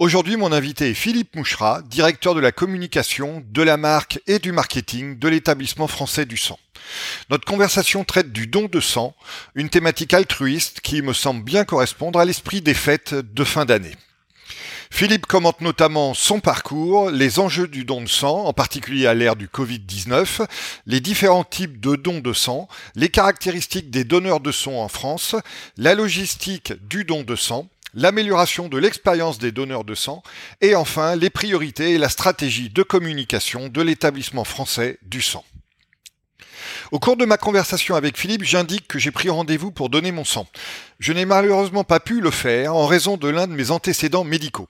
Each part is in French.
Aujourd'hui, mon invité est Philippe Mouchera, directeur de la communication, de la marque et du marketing de l'établissement français du sang. Notre conversation traite du don de sang, une thématique altruiste qui me semble bien correspondre à l'esprit des fêtes de fin d'année. Philippe commente notamment son parcours, les enjeux du don de sang, en particulier à l'ère du Covid-19, les différents types de dons de sang, les caractéristiques des donneurs de sang en France, la logistique du don de sang, l'amélioration de l'expérience des donneurs de sang et enfin les priorités et la stratégie de communication de l'établissement français du sang. Au cours de ma conversation avec Philippe, j'indique que j'ai pris rendez-vous pour donner mon sang. Je n'ai malheureusement pas pu le faire en raison de l'un de mes antécédents médicaux.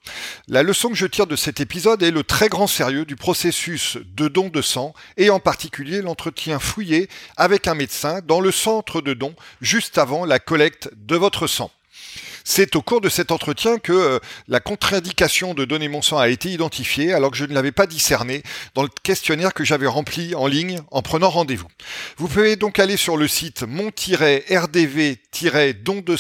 La leçon que je tire de cet épisode est le très grand sérieux du processus de don de sang et en particulier l'entretien fouillé avec un médecin dans le centre de don juste avant la collecte de votre sang. C'est au cours de cet entretien que euh, la contre-indication de donner mon sang a été identifiée alors que je ne l'avais pas discerné dans le questionnaire que j'avais rempli en ligne en prenant rendez-vous. Vous pouvez donc aller sur le site mon-rdv-don de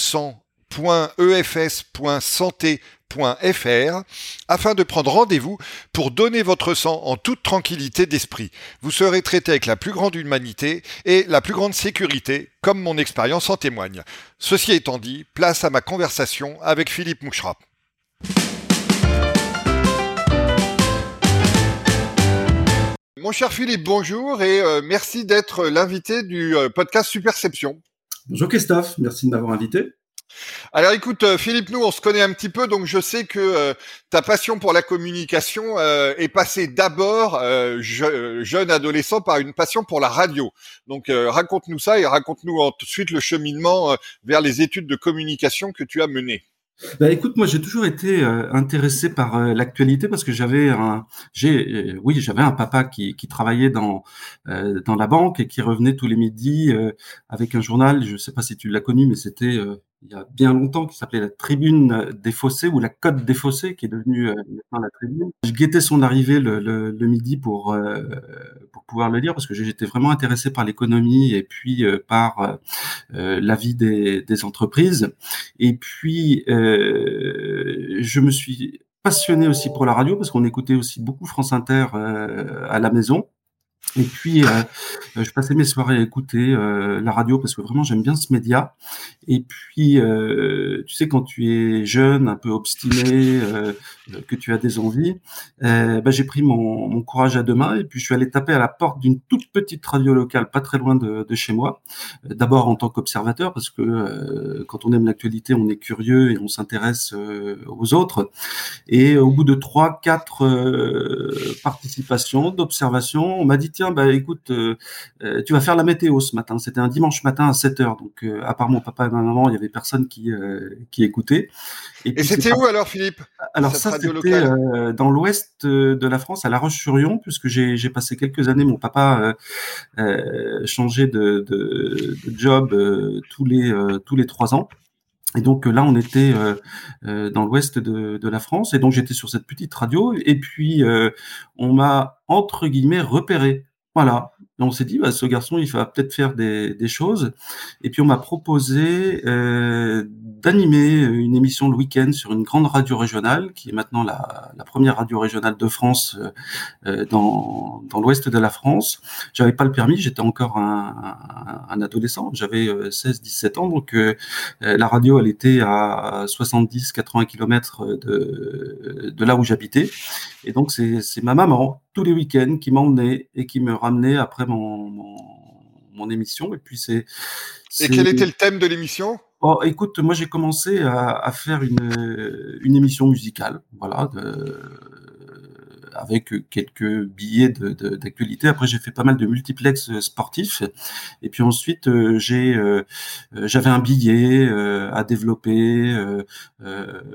afin de prendre rendez-vous pour donner votre sang en toute tranquillité d'esprit. Vous serez traité avec la plus grande humanité et la plus grande sécurité, comme mon expérience en témoigne. Ceci étant dit, place à ma conversation avec Philippe Mouchera. Mon cher Philippe, bonjour et euh, merci d'être l'invité du euh, podcast Superception. Bonjour Christophe, merci de m'avoir invité. Alors écoute, euh, Philippe, nous on se connaît un petit peu, donc je sais que euh, ta passion pour la communication euh, est passée d'abord, jeune adolescent, par une passion pour la radio. Donc raconte-nous ça et raconte-nous ensuite le cheminement vers les études de communication que tu as menées. Bah écoute, moi j'ai toujours été intéressé par l'actualité parce que j'avais un, j'ai, oui, j'avais un papa qui, travaillait dans dans la banque et qui revenait tous les midis avec un journal. Je sais pas si tu l'as connu, mais c'était il y a bien longtemps, qui s'appelait la Tribune des Fossés ou la Côte des Fossés, qui est devenue euh, maintenant la Tribune. Je guettais son arrivée le, le, le midi pour euh, pour pouvoir le lire parce que j'étais vraiment intéressé par l'économie et puis euh, par la vie des, des, entreprises. Et puis je me suis passionné aussi pour la radio parce qu'on écoutait aussi beaucoup France Inter à la maison. Et puis, euh, euh, je passais mes soirées à écouter euh, la radio parce que vraiment j'aime bien ce média. Et puis, tu sais, quand tu es jeune, un peu obstiné, que tu as des envies, bah, j'ai pris mon, mon, courage à deux mains et puis je suis allé taper à la porte d'une toute petite radio locale, pas très loin de, de chez moi. D'abord en tant qu'observateur parce que quand on aime l'actualité, on est curieux et on s'intéresse aux autres. Et au bout de trois, quatre participations, d'observations, on m'a dit tiens, bah écoute, euh, euh, tu vas faire la météo ce matin. C'était un dimanche matin à 7 heures. Donc, euh, à part mon papa et ma maman, il y avait personne qui, qui écoutait. Et, c'était où alors, Philippe? Alors, ça, c'était dans l'ouest de la France, à La Roche-sur-Yon, puisque j'ai passé quelques années. Mon papa changeait de, de, de job tous les tous les trois ans. Et donc là, on était dans l'ouest de, de, la France, et donc j'étais sur cette petite radio, et puis on m'a entre guillemets repéré. Voilà. Et on s'est dit, bah, ce garçon, il va peut-être faire des, choses. Et puis on m'a proposé euh, d'animer une émission le week-end sur une grande radio régionale, qui est maintenant la, première radio régionale de France euh, euh dans, dans l'ouest de la France. J'avais pas le permis, j'étais encore un, adolescent, j'avais 16-17 euh, ans, donc la radio, elle était à 70-80 km de, de là où j'habitais. Et donc c'est ma maman tous les week-ends qui m'emmenait et qui me ramenait après mon, mon, mon émission. Et puis c'est. Et quel était le thème de l'émission? Oh, écoute, moi j'ai commencé à, à, faire une, une émission musicale, voilà, de, avec quelques billets d'actualité. De, Après, j'ai fait pas mal de multiplex sportifs. Et puis ensuite, j'ai j'avais un billet à développer.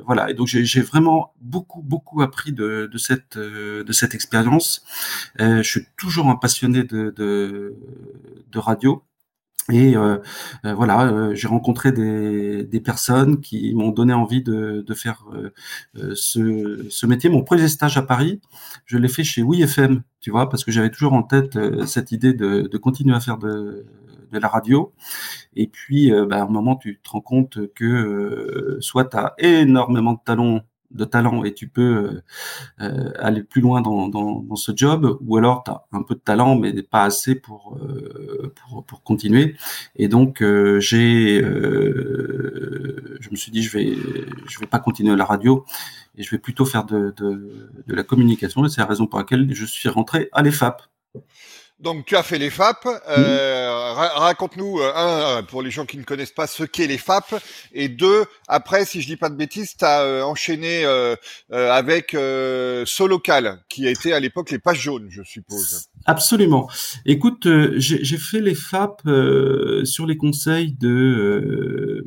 voilà. Et donc, j'ai vraiment beaucoup, beaucoup appris de, de cette, de cette expérience. je suis toujours un passionné de, de, de radio. Et euh, euh, voilà, euh, j'ai rencontré des, des, personnes qui m'ont donné envie de, de faire ce, ce, métier. Mon premier stage à Paris, je l'ai fait chez WeFM, tu vois, parce que j'avais toujours en tête cette idée de, de, continuer à faire de, de la radio. Et puis, bah, à un moment, tu te rends compte que soit tu as énormément de talent de talent et tu peux euh, aller plus loin dans, dans, ce job, ou alors tu as un peu de talent mais pas assez pour, euh, pour, pour, continuer. Et donc euh, j'ai, je me suis dit je vais je vais pas continuer à la radio et je vais plutôt faire de, de, de la communication. Et c'est la raison pour laquelle je suis rentré à l'EFAP. Donc tu as fait les FAP. Euh, raconte-nous euh, un pour les gens qui ne connaissent pas ce qu'est les FAP et deux après si je dis pas de bêtises tu as euh, enchaîné avec Solocal qui a été à l'époque les pages jaunes je suppose. Absolument. Écoute j'ai fait les FAP sur les conseils de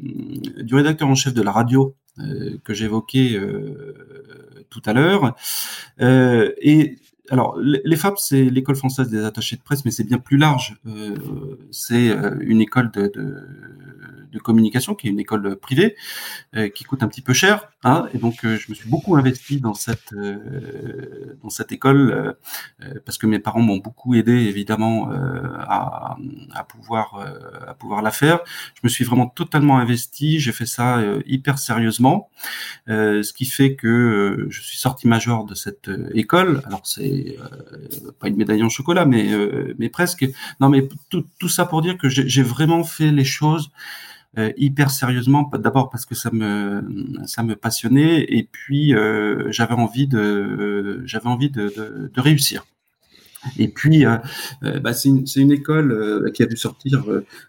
du rédacteur en chef de la radio que j'évoquais tout à l'heure et alors, l'EFAP, c'est l'école française des attachés de presse, mais c'est bien plus large. Euh, c'est euh, une école de, communication qui est une école privée euh, qui coûte un petit peu cher. Et donc, euh, je me suis beaucoup investi dans cette euh, dans cette école parce que mes parents m'ont beaucoup aidé, évidemment, à, à, pouvoir à pouvoir la faire. Je me suis vraiment totalement investi. J'ai fait ça hyper sérieusement, ce qui fait que je suis sorti major de cette école. Alors, c'est euh, pas une médaille en chocolat, mais euh, mais presque. Non, mais tout, tout ça pour dire que j'ai vraiment fait les choses euh, hyper sérieusement. D'abord parce que ça me ça me passionnait et puis j'avais envie de j'avais envie de, réussir. Et puis, euh, bah, c'est une, école qui a dû sortir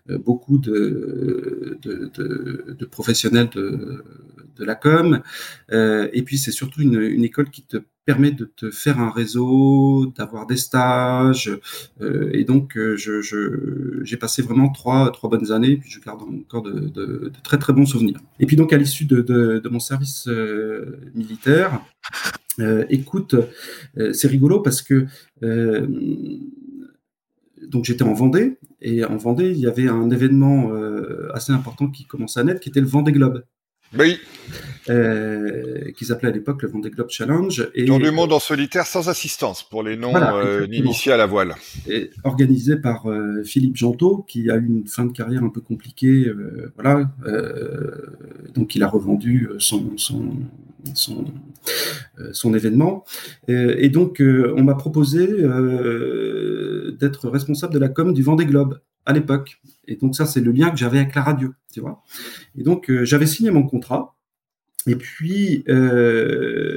beaucoup de, de, de, de, professionnels de, de la com. et puis, c'est surtout une, école qui te permet de te faire un réseau, d'avoir des stages. Euh, et donc, euh, j'ai passé vraiment trois, trois bonnes années, puis je garde encore de, très très bons souvenirs. Et puis donc, à l'issue de, mon service euh, militaire, écoute, c'est rigolo parce que j'étais en Vendée, et en Vendée, il y avait un événement assez important qui commençait à naître, qui était le Vendée Globe. Oui. Euh, qui s'appelait à l'époque le Vendée Globe Challenge. Et, Dans le monde en solitaire sans assistance pour les noms euh, initiés à la voile. Et organisé par euh, Philippe Gentot, qui a eu une fin de carrière un peu compliquée. Euh, voilà. Euh, donc il a revendu son, son, son, son événement. et donc on m'a proposé d'être responsable de la com du Vendée Globe à l'époque. Et donc ça, c'est le lien que j'avais avec la radio, tu vois. Et donc euh, j'avais signé mon contrat. Et puis euh,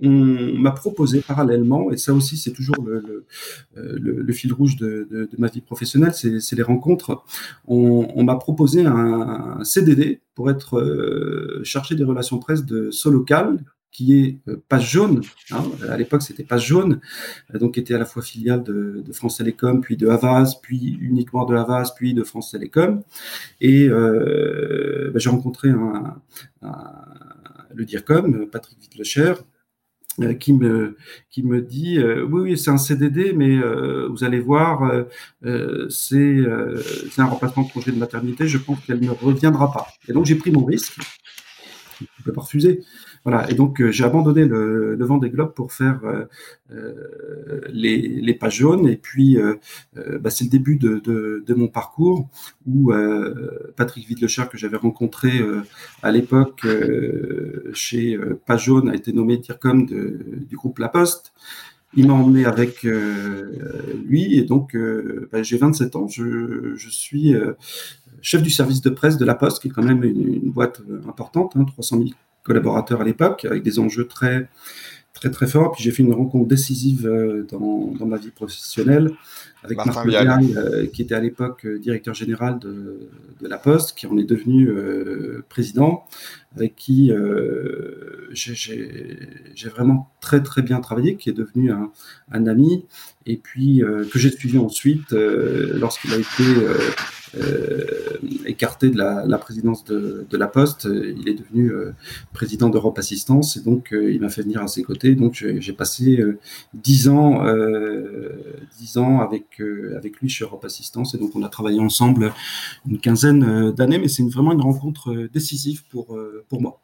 on m'a proposé parallèlement, et ça aussi c'est toujours le, le, fil rouge de, ma vie professionnelle, c'est les rencontres. On, on m'a proposé un, CDD pour être euh, chargé des relations presse de Solocal, qui est euh, Page Jaune. Hein, à l'époque, c'était Page Jaune, euh, donc qui était à la fois filiale de, France Télécom, puis de Havas, puis uniquement de Havas, puis de France Télécom. Et euh, bah, j'ai rencontré le DIRCOM, Patrick Wittlecher, qui me qui me dit oui oui c'est un CDD mais vous allez voir c'est c'est un remplacement de congé de maternité je pense qu'elle ne reviendra pas et donc j'ai pris mon risque je ne peux pas refuser et donc euh, j'ai abandonné le, le vent des globes pour faire euh, euh, les, les, pages jaunes. Et puis, bah, c'est le début de, de, mon parcours où Patrick Vidlecher, que j'avais rencontré à l'époque chez Page Jaune, a été nommé DIRCOM du groupe La Poste. Il m'a emmené avec lui et donc bah, j'ai 27 ans. Je, je suis chef du service de presse de La Poste, qui est quand même une, boîte importante, hein, 300 000 collaborateurs à l'époque, avec des enjeux très très très fort. Puis j'ai fait une rencontre décisive dans, dans, ma vie professionnelle avec Martin, Martin qui était à l'époque directeur général de, de, la Poste, qui en est devenu président, avec qui j'ai vraiment très très bien travaillé, qui est devenu un, un ami, et puis que j'ai suivi ensuite lorsqu'il a été euh, écarté de la, présidence de, la Poste. Il est devenu euh, président d'Europe Assistance et donc euh, il m'a fait venir à ses côtés. Donc j'ai passé dix ans, dix ans avec avec lui chez Europe Assistance et donc on a travaillé ensemble une quinzaine d'années. Mais c'est vraiment une rencontre décisive pour pour moi.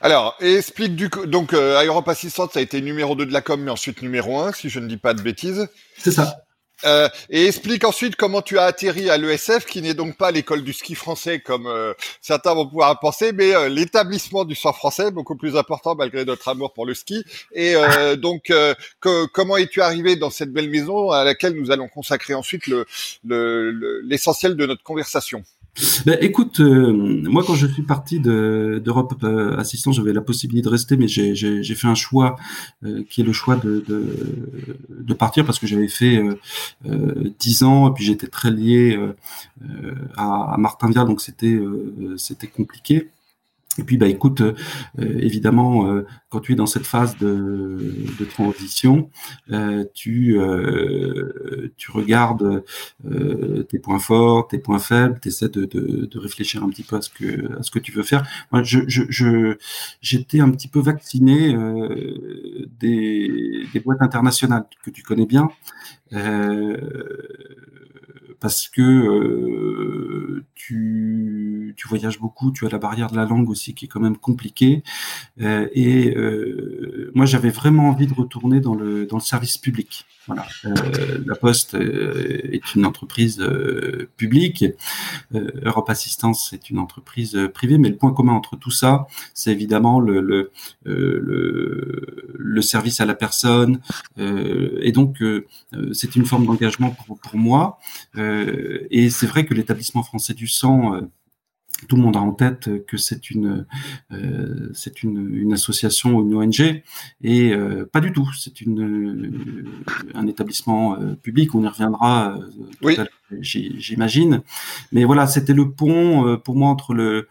Alors, explique du coup, donc Europe Assistance a été numéro 2 de la com, mais ensuite numéro 1, si je ne dis pas de bêtises. C'est ça. Euh, et explique ensuite comment tu as atterri à l'ESF, qui n'est donc pas l'école du ski français comme euh, certains vont pouvoir penser, mais euh, l'établissement du sport français, beaucoup plus important malgré notre amour pour le ski. Et donc, comment es-tu arrivé dans cette belle maison à laquelle nous allons consacrer ensuite l'essentiel le, de notre conversation? Ben, écoute, euh, moi quand je suis parti d'Europe euh, Assistance, j'avais la possibilité de rester, mais j'ai fait un choix euh, qui est le choix de, de, de partir parce que j'avais fait dix ans et puis j'étais très lié à, à Martin Vial, donc c'était c'était compliqué. Et puis, bah, écoute, euh, évidemment, euh, quand tu es dans cette phase de, de transition, euh, tu, tu regardes tes points forts, tes points faibles, tu essaies de, de, de, réfléchir un petit peu à ce que, à ce que tu veux faire. Moi, je, je, j'étais un petit peu vacciné des, des boîtes internationales que tu connais bien. Euh, parce que euh, tu, tu, voyages beaucoup, tu as la barrière de la langue aussi qui est quand même compliquée. Euh, et euh, moi, j'avais vraiment envie de retourner dans le, dans le service public. Voilà. Euh, la Poste euh, est une entreprise euh, publique, Europe Assistance est une entreprise privée, mais le point commun entre tout ça, c'est évidemment le, le, le, le, service à la personne, et donc c'est une forme d'engagement pour, pour, moi. et c'est vrai que l'établissement français du sang tout le monde a en tête que c'est une euh, c'est une, une, association ou une ONG et euh, pas du tout. C'est une un établissement euh, public. On y reviendra. Euh, oui. J'imagine. Mais voilà, c'était le pont euh, pour moi entre le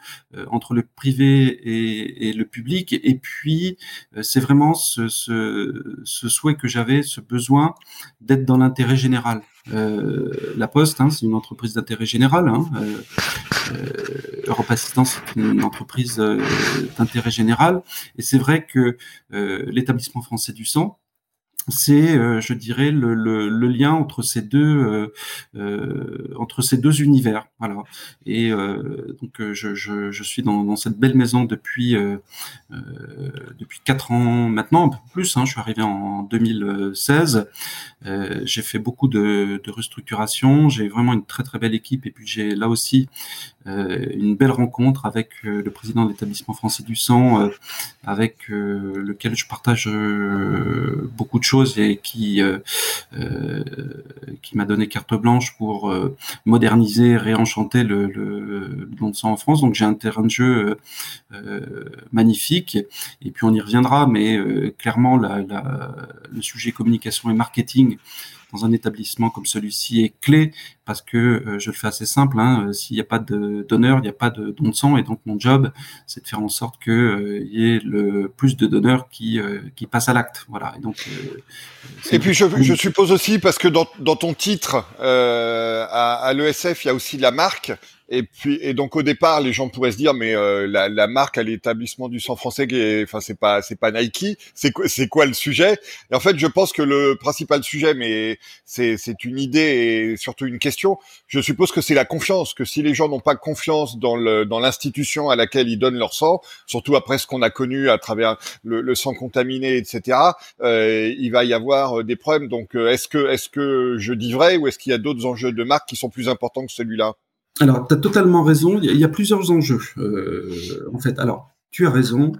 entre le privé et, et le public. Et puis c'est vraiment ce, ce, ce souhait que j'avais, ce besoin d'être dans l'intérêt général. Euh, la Poste, hein, c'est une entreprise d'intérêt général. Hein, euh, euh, Europe Assistance, c'est une entreprise d'intérêt général. Et c'est vrai que l'établissement français du sang, c'est, euh, je dirais, le, le, le, lien entre ces deux euh, euh entre ces deux univers. Voilà. Et euh, donc je, je, je, suis dans, dans, cette belle maison depuis depuis quatre ans maintenant, un peu plus. Hein, je suis arrivé en 2016. j'ai fait beaucoup de, de restructuration. J'ai vraiment une très très belle équipe. Et puis j'ai là aussi une belle rencontre avec le président de l'établissement français du sang, avec lequel je partage beaucoup de choses et qui euh, euh, qui m'a donné carte blanche pour euh, moderniser, réenchanter le, le, don de sang en France. Donc j'ai un terrain de jeu magnifique. Et puis on y reviendra, mais clairement la, la, le sujet communication et marketing dans un établissement comme celui-ci est clé parce que euh, je le fais assez simple. Hein, euh, S'il n'y a pas de donneur, il n'y a pas de don de sang, et donc mon job, c'est de faire en sorte que euh, il y ait le plus de donneurs qui qui passent à l'acte. Voilà. Et donc. et puis je, je, suppose aussi parce que dans, dans ton titre à, à l'ESF, il y a aussi la marque. Et puis et donc au départ, les gens pourraient se dire mais euh, la, la, marque à l'établissement du sang français, enfin c'est pas c'est pas Nike, c'est quoi c'est quoi le sujet? Et en fait, je pense que le principal sujet, mais c'est c'est une idée et surtout une question. Je suppose que c'est la confiance. Que si les gens n'ont pas confiance dans le dans l'institution à laquelle ils donnent leur sang, surtout après ce qu'on a connu à travers le, le sang contaminé, etc., euh, il va y avoir euh, des problèmes. Donc euh, est-ce que est-ce que je dis vrai ou est-ce qu'il y a d'autres enjeux de marque qui sont plus importants que celui-là? Alors, tu as totalement raison. Il y, a plusieurs enjeux, euh, en fait. Alors, tu as raison.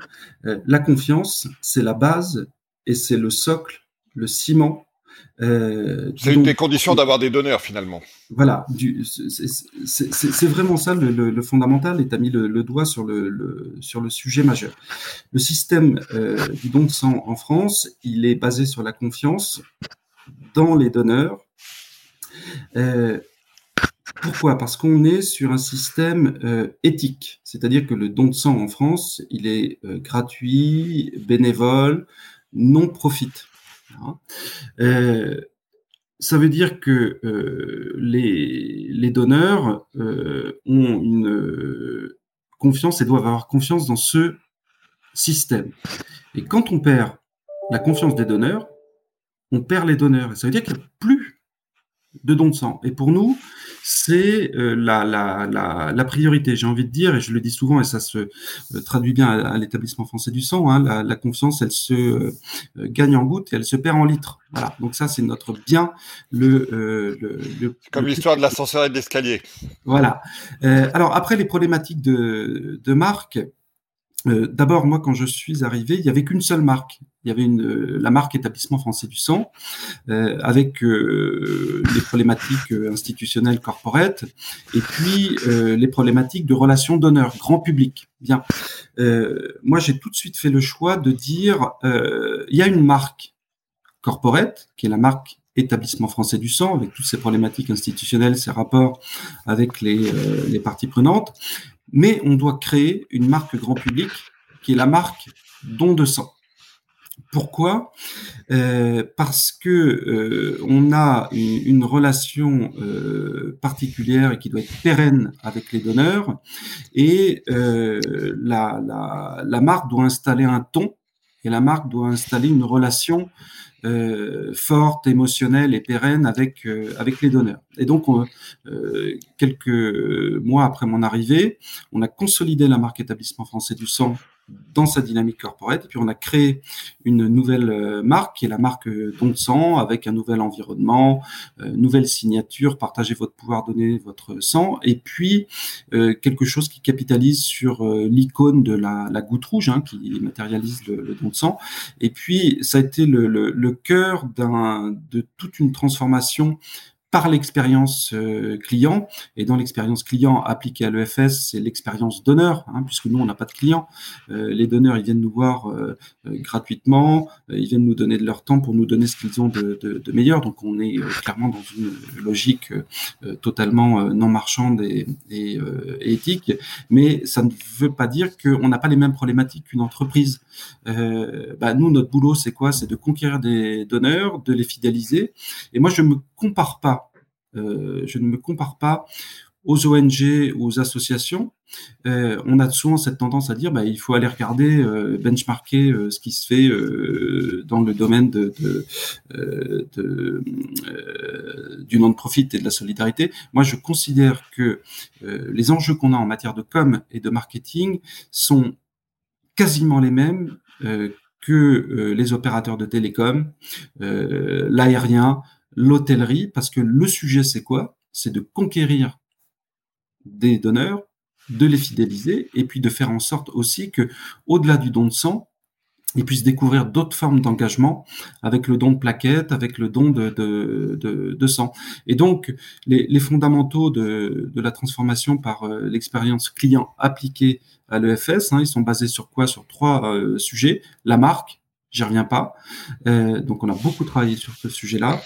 Euh, la confiance, c'est la base et c'est le socle, le ciment Euh, c'est une des conditions d'avoir des donneurs finalement. Voilà, c'est vraiment ça le, fondamental et tu as mis le, doigt sur le, sur le sujet majeur. Le système euh, du don de sang en France, il est basé sur la confiance dans les donneurs. Euh, pourquoi? Parce qu'on est sur un système euh, éthique, c'est-à-dire que le don de sang en France, il est gratuit, bénévole, non profit. Hein? Euh, ça veut dire que euh, les, donneurs euh, ont une confiance et doivent avoir confiance dans ce système. Et quand on perd la confiance des donneurs, on perd les donneurs. Ça veut dire qu'il n'y a plus de dons de sang. Et pour nous, c'est euh, la, la, la, la, priorité. J'ai envie de dire, et je le dis souvent, et ça se euh, traduit bien à, l'établissement français du sang, hein, la, confiance, elle se euh, gagne en gouttes et elle se perd en litres. Voilà. Donc ça, c'est notre bien. Le, le, le comme l'histoire de l'ascenseur et de l'escalier. Voilà. alors après les problématiques de, de marque, euh, d'abord, moi, quand je suis arrivé, il n'y avait qu'une seule marque. Il y avait euh, la marque Établissement français du sang, euh, avec les problématiques institutionnelles corporate, et puis les problématiques de relations d'honneur, grand public. Bien. moi, j'ai tout de suite fait le choix de dire, il y a une marque corporate, qui est la marque établissement français du sang, avec toutes ces problématiques institutionnelles, ces rapports avec les parties prenantes mais on doit créer une marque grand public qui est la marque don de sang. Pourquoi? Euh, Parce que euh, on a une, relation euh, particulière et qui doit être pérenne avec les donneurs, et la, la, la, marque doit installer un ton et la marque doit installer une relation euh, forte, émotionnelle et pérenne avec euh, avec les donneurs. Et donc, euh, quelques mois après mon arrivée, on a consolidé la marque établissement français du sang dans sa dynamique corporate. Et puis on a créé une nouvelle euh, marque qui est la marque euh, Don sang avec un nouvel environnement, euh, nouvelle signature, partagez votre pouvoir, donner votre sang. Et puis quelque chose qui capitalise sur l'icône de la, goutte rouge hein, qui matérialise le, le, don de sang. Et puis ça a été le, le, cœur de toute une transformation par l'expérience euh, client. Et dans l'expérience client appliquée à l'EFS, c'est l'expérience donneur, hein, puisque nous, on n'a pas de clients. Euh, les donneurs, ils viennent nous voir euh, gratuitement, ils viennent nous donner de leur temps pour nous donner ce qu'ils ont de, de, de, meilleur. Donc, on est clairement dans une logique totalement non marchande et, et, éthique. Mais ça ne veut pas dire qu'on n'a pas les mêmes problématiques qu'une entreprise. Bah, nous, notre boulot, c'est quoi? C'est de conquérir des donneurs, de les fidéliser. Et moi, je me compare pas euh, je ne me compare pas aux ONG, aux associations. Euh, on a souvent cette tendance à dire bah, il faut aller regarder, euh, benchmarker ce qui se fait dans le domaine du non-profit et de la solidarité. Moi, je considère que les enjeux qu'on a en matière de com et de marketing sont quasiment les mêmes que les opérateurs de télécom, l'aérien, l'hôtellerie, parce que le sujet, c'est quoi? C'est de conquérir des donneurs, de les fidéliser, et puis de faire en sorte aussi que, au-delà du don de sang, ils puissent découvrir d'autres formes d'engagement avec le don de plaquettes, avec le don de, sang. Et donc, les, fondamentaux de, la transformation par euh, l'expérience client appliquée à l'EFS, hein, ils sont basés sur quoi? Sur trois euh, sujets. La marque, j'y reviens pas. Euh, donc on a beaucoup travaillé sur ce sujet-là.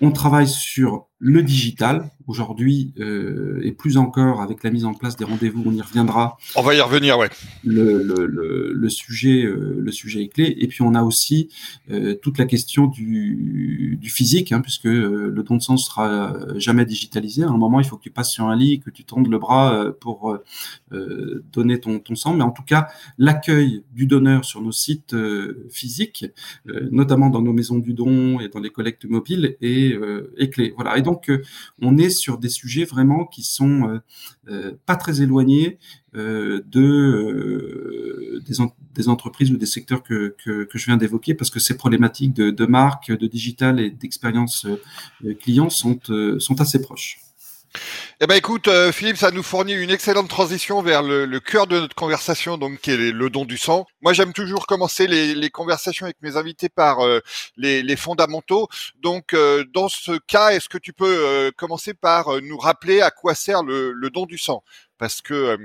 On travaille sur le digital aujourd'hui euh, et plus encore avec la mise en place des rendez-vous, on y reviendra. On va y revenir, ouais. Le, le, le, le sujet, euh, le sujet est clé. Et puis on a aussi euh, toute la question du, du physique, hein, puisque euh, le don de sang sera jamais digitalisé. À un moment, il faut que tu passes sur un lit, que tu tendes le bras pour donner ton, ton sang. Mais en tout cas, l'accueil du donneur sur nos sites physiques, notamment dans nos maisons du don et dans les collectes mobiles, est, est clé. Voilà. Et donc donc, euh, on est sur des sujets vraiment qui sont euh, euh, pas très éloignés de des, entreprises ou des secteurs que, je viens d'évoquer, parce que ces problématiques de, marque, de digital et d'expérience client sont assez proches. Eh ben écoute, euh, Philippe, ça nous fournit une excellente transition vers le, le, cœur de notre conversation, donc qui est le don du sang. Moi, j'aime toujours commencer les, les, conversations avec mes invités par euh, les, les, fondamentaux. Donc, euh, dans ce cas, est-ce que tu peux commencer par nous rappeler à quoi sert le, le don du sang? Parce que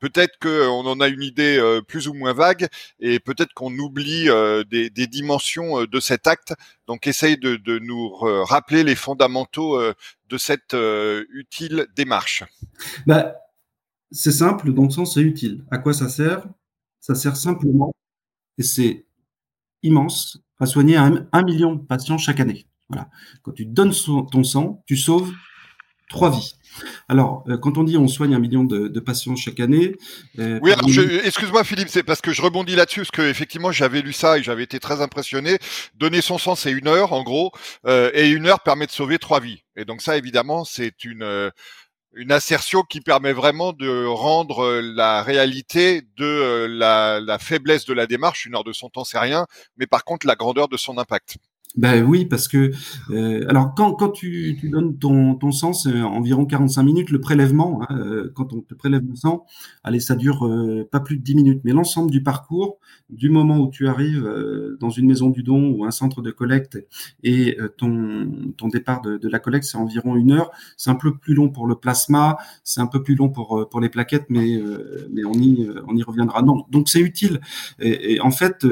peut-être qu'on en a une idée plus ou moins vague et peut-être qu'on oublie des, des, dimensions de cet acte. Donc, essaye de, de nous rappeler les fondamentaux de cette utile démarche. Bah, c'est simple, donc sens c'est utile. À quoi ça sert? Ça sert simplement, et c'est immense, à soigner un, un, million de patients chaque année. Voilà. Quand tu donnes ton sang, tu sauves trois vies. Alors, euh, quand on dit on soigne un million de, patients chaque année. Euh, oui, excuse-moi Philippe, c'est parce que je rebondis là-dessus, parce que effectivement j'avais lu ça et j'avais été très impressionné. Donner son sang, c'est une heure en gros, euh, et une heure permet de sauver trois vies. Et donc ça, évidemment, c'est une une assertion qui permet vraiment de rendre la réalité de la, la faiblesse de la démarche. Une heure de son temps, c'est rien, mais par contre la grandeur de son impact. Ben oui, parce que euh, alors quand, quand tu, tu donnes ton, ton sang, c'est environ 45 minutes le prélèvement. Hein, euh, quand on te prélève le sang, allez, ça dure euh, pas plus de 10 minutes. Mais l'ensemble du parcours, du moment où tu arrives dans une maison du don ou un centre de collecte et ton, ton départ de, de la collecte, c'est environ une heure. C'est un peu plus long pour le plasma, c'est un peu plus long pour, pour les plaquettes, mais, mais on, y, on y reviendra. Non, donc c'est utile. Et, et, en fait,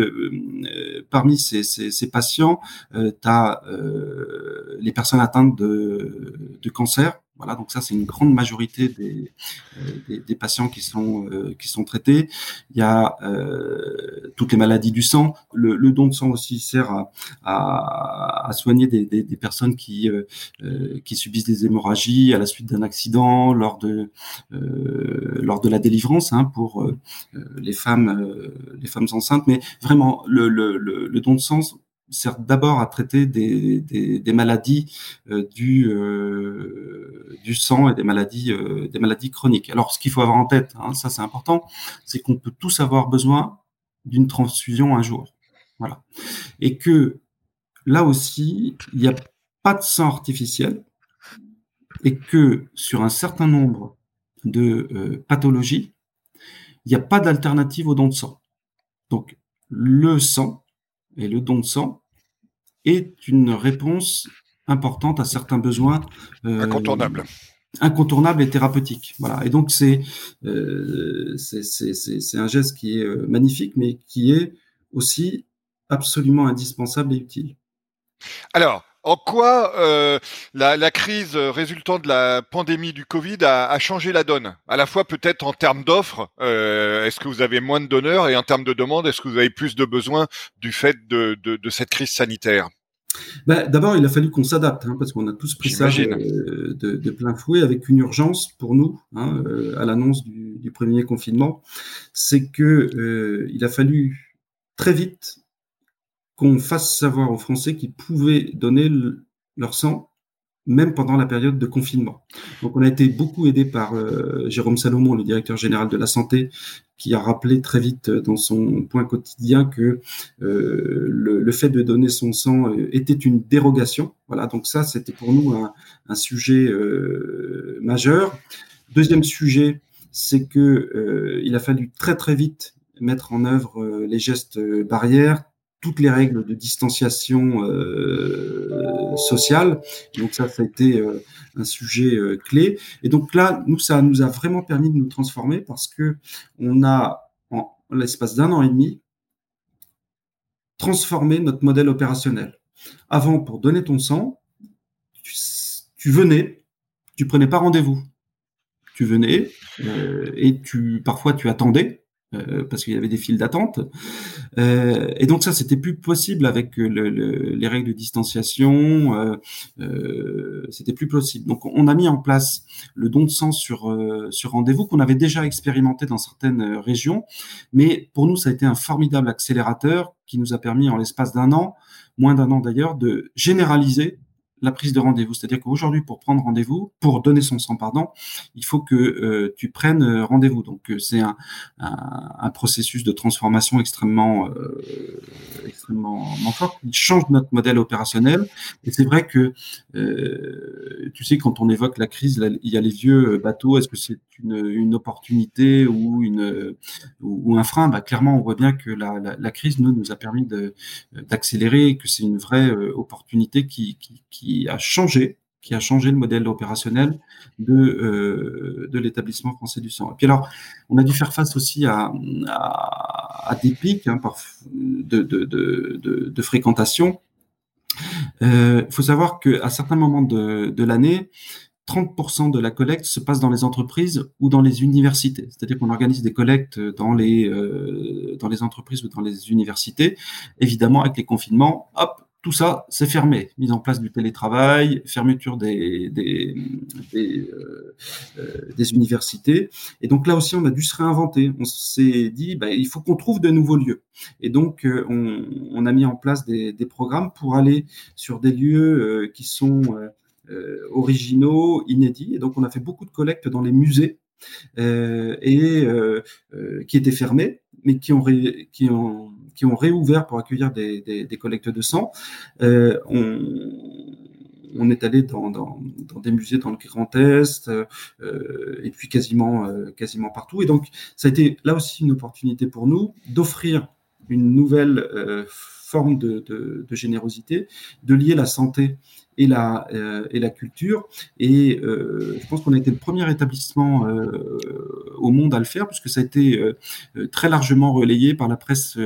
parmi ces, ces, ces patients, euh, tu as euh, les personnes atteintes de, de cancer. Voilà, donc ça c'est une grande majorité des, euh, des, des, patients qui sont qui sont traités. Il y a euh, toutes les maladies du sang. Le, le, don de sang aussi sert à, à, à soigner des, des, personnes qui euh, qui subissent des hémorragies à la suite d'un accident lors de euh, lors de la délivrance hein, pour les femmes les femmes enceintes. Mais vraiment le, le, le don de sang sert d'abord à traiter des, maladies euh, du, euh, du sang et des maladies, euh, des maladies chroniques. Alors, ce qu'il faut avoir en tête, hein, ça c'est important, c'est qu'on peut tous avoir besoin d'une transfusion un jour. Voilà. Et que là aussi, il n'y a pas de sang artificiel et que sur un certain nombre de pathologies, il n'y a pas d'alternative au don de sang. Donc, le sang, et le don de sang est une réponse importante à certains besoins euh, incontournables incontournable et thérapeutique. Voilà. Et donc c'est euh, c'est un geste qui est euh, magnifique, mais qui est aussi absolument indispensable et utile. Alors, en quoi euh, la, la, crise résultant de la pandémie du Covid a, a changé la donne? À la fois peut-être en termes d'offres, euh, est-ce que vous avez moins de donneurs? Et en termes de demande, est-ce que vous avez plus de besoins du fait de, de, de cette crise sanitaire? Ben, D'abord, il a fallu qu'on s'adapte, hein, parce qu'on a tous pris ça de, de, de, plein fouet avec une urgence pour nous, hein, euh, à l'annonce du, du, premier confinement. C'est que il a fallu très vite qu'on fasse savoir aux Français qu'ils pouvaient donner leur sang même pendant la période de confinement. Donc on a été beaucoup aidé par euh, Jérôme Salomon, le directeur général de la santé, qui a rappelé très vite dans son point quotidien que euh, le, fait de donner son sang euh, était une dérogation. Voilà, donc ça c'était pour nous un, sujet euh, majeur. Deuxième sujet, c'est que euh, il a fallu très très vite mettre en œuvre les gestes barrières, toutes les règles de distanciation euh, sociale. Donc ça, ça a été euh, un sujet euh, clé. Et donc là, nous, ça nous a vraiment permis de nous transformer parce que on a, en l'espace d'un an et demi, transformé notre modèle opérationnel. Avant, pour donner ton sang, tu, tu venais, tu prenais pas rendez-vous. Tu venais euh, et tu parfois tu attendais euh, parce qu'il y avait des files d'attente. Euh, et donc ça, c'était plus possible avec le, le, les règles de distanciation. Euh, euh, c'était plus possible. Donc on a mis en place le don de sang sur euh, sur rendez-vous qu'on avait déjà expérimenté dans certaines régions, mais pour nous, ça a été un formidable accélérateur qui nous a permis en l'espace d'un an, moins d'un an d'ailleurs, de généraliser la prise de rendez-vous. C'est-à-dire qu'aujourd'hui, pour prendre rendez-vous, pour donner son sang, pardon, il faut que euh, tu prennes euh, rendez-vous. Donc, euh, c'est un, un, processus de transformation extrêmement, extrêmement fort qui change notre modèle opérationnel. Et c'est vrai que, tu sais, quand on évoque la crise, il y a les vieux bateaux. Est-ce que c'est une, opportunité ou, un frein bah, Clairement, on voit bien que la, crise nous, a permis d'accélérer, que c'est une vraie opportunité qui, a changé, qui a changé le modèle opérationnel de, euh, de l'établissement français du sang. Et puis alors, on a dû faire face aussi à, des pics hein, de, fréquentation. Il euh, faut savoir qu'à certains moments de l'année, 30% de la collecte se passe dans les entreprises ou dans les universités. C'est-à-dire qu'on organise des collectes dans les, euh, dans les entreprises ou dans les universités. Évidemment, avec les confinements, hop, tout ça, c'est fermé. Mise en place du télétravail, fermeture des, des, euh, euh, universités. Et donc là aussi, on a dû se réinventer. On s'est dit, bah, il faut qu'on trouve de nouveaux lieux. Et donc, on, a mis en place des, programmes pour aller sur des lieux qui sont originaux, inédits. Et donc, on a fait beaucoup de collectes dans les musées. et qui étaient fermés, mais qui ont, qui ont qui ont réouvert pour accueillir des, des, collectes de sang. Euh, on, est allé dans, dans, des musées dans le Grand Est euh, et puis quasiment, euh, quasiment partout. Et donc, ça a été là aussi une opportunité pour nous d'offrir une nouvelle forme de, générosité, de lier la santé et la, euh, et la culture. Et euh, je pense qu'on a été le premier établissement euh, au monde à le faire, puisque ça a été très largement relayé par la presse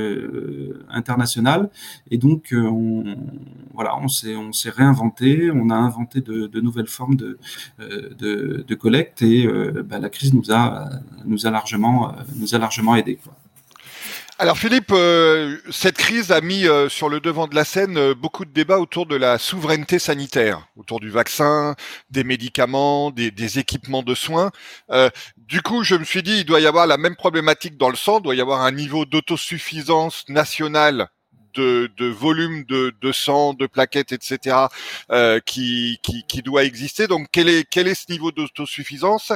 internationale. Et donc, on, voilà, on s'est, on s'est réinventé, on a inventé de, nouvelles formes de, de, collecte, et bah, la crise nous a, nous a largement, largement aidé. Quoi. Alors Philippe, euh, cette crise a mis euh, sur le devant de la scène euh, beaucoup de débats autour de la souveraineté sanitaire, autour du vaccin, des médicaments, des, des équipements de soins. du coup, je me suis dit, il doit y avoir la même problématique dans le sang, il doit y avoir un niveau d'autosuffisance nationale de, volume de, sang, de plaquettes, etc., euh, qui, doit exister. Donc, quel est, ce niveau d'autosuffisance?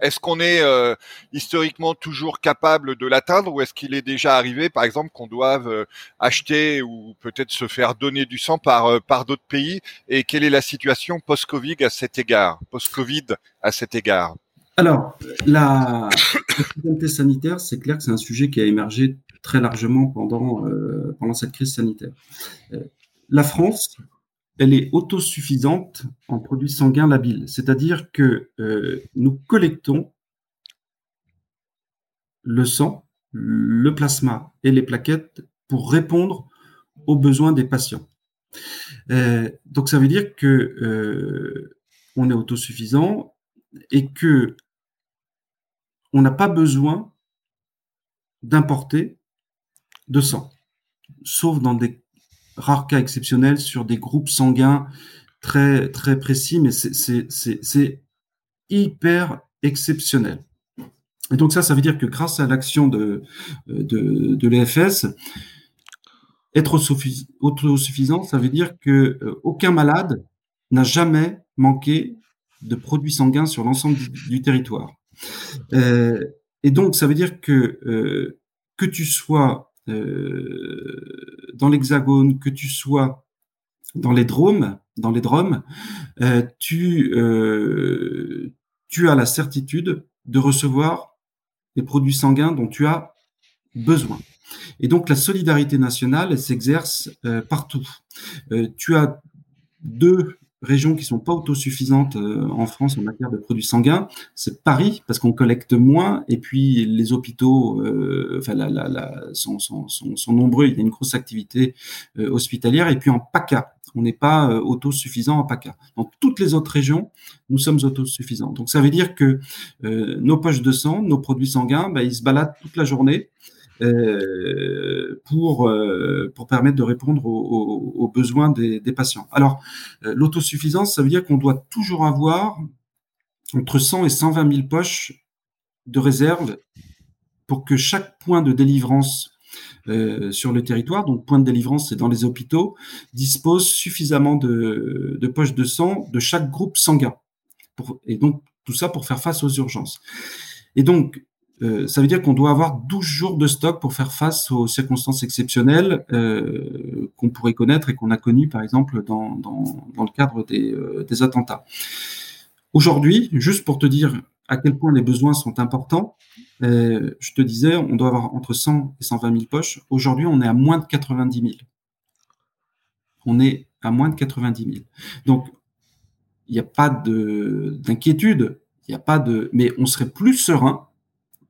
Est-ce qu'on est, euh, historiquement toujours capable de l'atteindre ou est-ce qu'il est déjà arrivé, par exemple, qu'on doive euh, acheter ou peut-être se faire donner du sang par, par d'autres pays? Et quelle est la situation post-Covid à cet égard? Post-Covid à cet égard? Alors, la, la sanitaire, c'est clair que c'est un sujet qui a émergé très largement pendant, euh, pendant cette crise sanitaire. Euh, la France, elle est autosuffisante en produits sanguins labiles, c'est-à-dire que euh, nous collectons le sang, le plasma et les plaquettes pour répondre aux besoins des patients. donc ça veut dire que on est autosuffisant et que on n'a pas besoin d'importer de sang, sauf dans des rares cas exceptionnels sur des groupes sanguins très, précis, mais c'est hyper exceptionnel. Et donc ça, ça veut dire que grâce à l'action de, de, de l'EFS, être autosuffisant, ça veut dire que euh, aucun malade n'a jamais manqué de produits sanguins sur l'ensemble du, territoire. Euh, et donc, ça veut dire que euh, que tu sois euh, dans l'Hexagone, que tu sois dans les drômes, dans les drômes, euh, tu, euh, tu as la certitude de recevoir les produits sanguins dont tu as besoin. Et donc la solidarité nationale, s'exerce partout. tu as deux régions qui sont pas autosuffisantes euh, en France en matière de produits sanguins, c'est Paris parce qu'on collecte moins et puis les hôpitaux, euh, enfin, la, la, la, sont, sont, sont, sont, nombreux. Il y a une grosse activité euh, hospitalière et puis en PACA, on n'est pas autosuffisant en PACA. Dans toutes les autres régions, nous sommes autosuffisants. Donc ça veut dire que nos poches de sang, nos produits sanguins, ben, ils se baladent toute la journée. Euh, pour, euh, pour permettre de répondre aux, besoins des, patients. Alors, euh, l'autosuffisance, ça veut dire qu'on doit toujours avoir entre 100 et 120 000 poches de réserve pour que chaque point de délivrance sur le territoire, donc point de délivrance, c'est dans les hôpitaux, disposent suffisamment de, poches de sang de chaque groupe sanguin. Et donc, tout ça pour faire face aux urgences. Et donc, euh, ça veut dire qu'on doit avoir 12 jours de stock pour faire face aux circonstances exceptionnelles euh, qu'on pourrait connaître et qu'on a connues, par exemple, dans, dans, le cadre des, euh, des attentats. Aujourd'hui, juste pour te dire à quel point les besoins sont importants, je te disais, on doit avoir entre 100 et 120 000 poches. Aujourd'hui, on est à moins de 90 000. On est à moins de 90 000. Donc, il n'y a pas d'inquiétude, il a pas de, mais on serait plus serein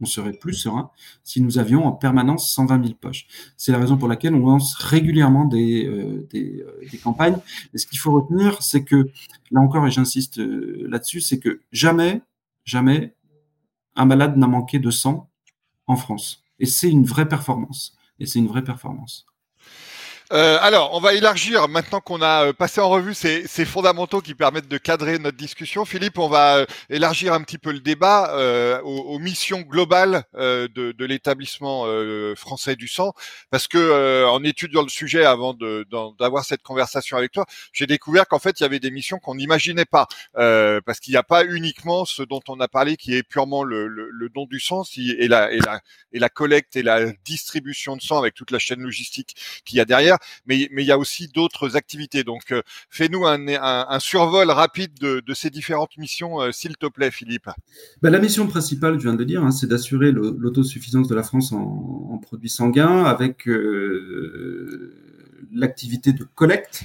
on serait plus serein si nous avions en permanence 120 000 poches. C'est la raison pour laquelle on lance régulièrement des, euh, euh, des, campagnes. Et ce qu'il faut retenir, c'est que, là encore, et j'insiste euh, là-dessus, c'est que jamais, jamais, un malade n'a manqué de sang en France. Et c'est une vraie performance. Et c'est une vraie performance. Euh, alors, on va élargir maintenant qu'on a euh, passé en revue ces, fondamentaux qui permettent de cadrer notre discussion. Philippe, on va euh, élargir un petit peu le débat aux, missions globales de, l'établissement français du sang, parce que en étudiant le sujet avant d'avoir cette conversation avec toi, j'ai découvert qu'en fait il y avait des missions qu'on n'imaginait pas, parce qu'il n'y a pas uniquement ce dont on a parlé qui est purement le don du sang et la, et, la, et la collecte et la distribution de sang avec toute la chaîne logistique qu'il y a derrière mais, il y a aussi d'autres activités. Donc, euh, fais-nous un, survol rapide de, ces différentes missions, euh, s'il te plaît, Philippe. Ben, la mission principale, je viens de le dire, hein, c'est d'assurer l'autosuffisance de la France en, en produits sanguins avec euh, l'activité de collecte,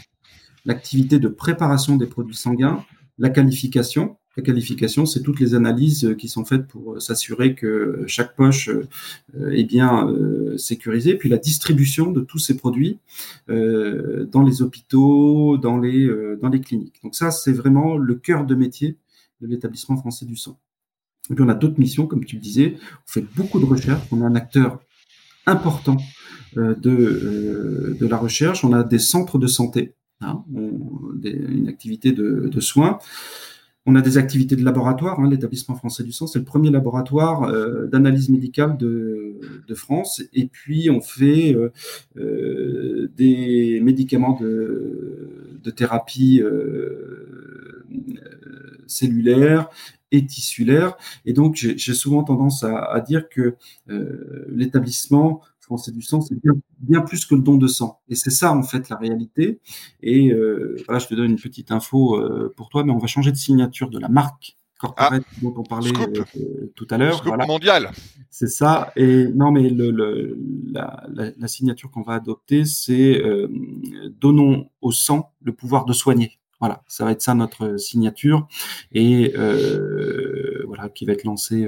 l'activité de préparation des produits sanguins, la qualification, la qualification, c'est toutes les analyses euh, qui sont faites pour euh, s'assurer que chaque poche euh, est bien sécurisée, puis la distribution de tous ces produits dans les hôpitaux, dans les, cliniques. Donc ça, c'est vraiment le cœur de métier de l'établissement français du sang. Et puis on a d'autres missions, comme tu le disais, on fait beaucoup de recherche, on est un acteur important de, la recherche, on a des centres de santé, hein, une activité de soins. On a des activités de laboratoire. Hein, L'établissement français du sang, c'est le premier laboratoire euh, d'analyse médicale de, France. Et puis, on fait euh, euh, des médicaments de, thérapie cellulaire et tissulaire. Et donc, j'ai souvent tendance à dire que l'établissement français du sang, c'est bien, bien, plus que le don de sang. Et c'est ça, en fait, la réalité. Et euh, voilà, je te donne une petite info euh, pour toi, mais on va changer de signature de la marque corporate ah, dont on parlait euh, tout à l'heure. Voilà. mondial. C'est ça. Et non, mais le, le la, la, la, signature qu'on va adopter, c'est donnons au sang le pouvoir de soigner. Voilà, ça va être ça notre signature et voilà qui va être lancée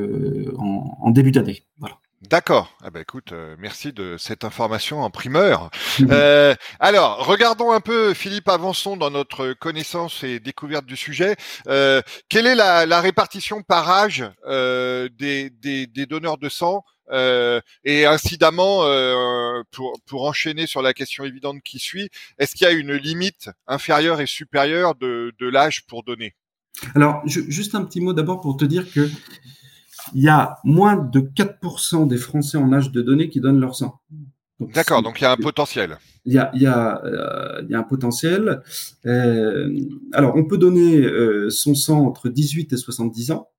en, en début d'année. Voilà. D'accord. Ah bah écoute, euh, merci de cette information en primeur. Euh, alors, regardons un peu, Philippe, avançons dans notre connaissance et découverte du sujet. Euh, quelle est la, la, répartition par âge euh, des, des, des, donneurs de sang euh, Et incidemment, pour, pour enchaîner sur la question évidente qui suit, est-ce qu'il y a une limite inférieure et supérieure de, de l'âge pour donner? Alors, je, juste un petit mot d'abord pour te dire que il y a moins de 4% des Français en âge de donner qui donnent leur sang. D'accord, donc il y a un potentiel. Il y a, il y a, euh, il y a un potentiel. Euh, alors, on peut donner euh, son sang entre 18 et 70 ans.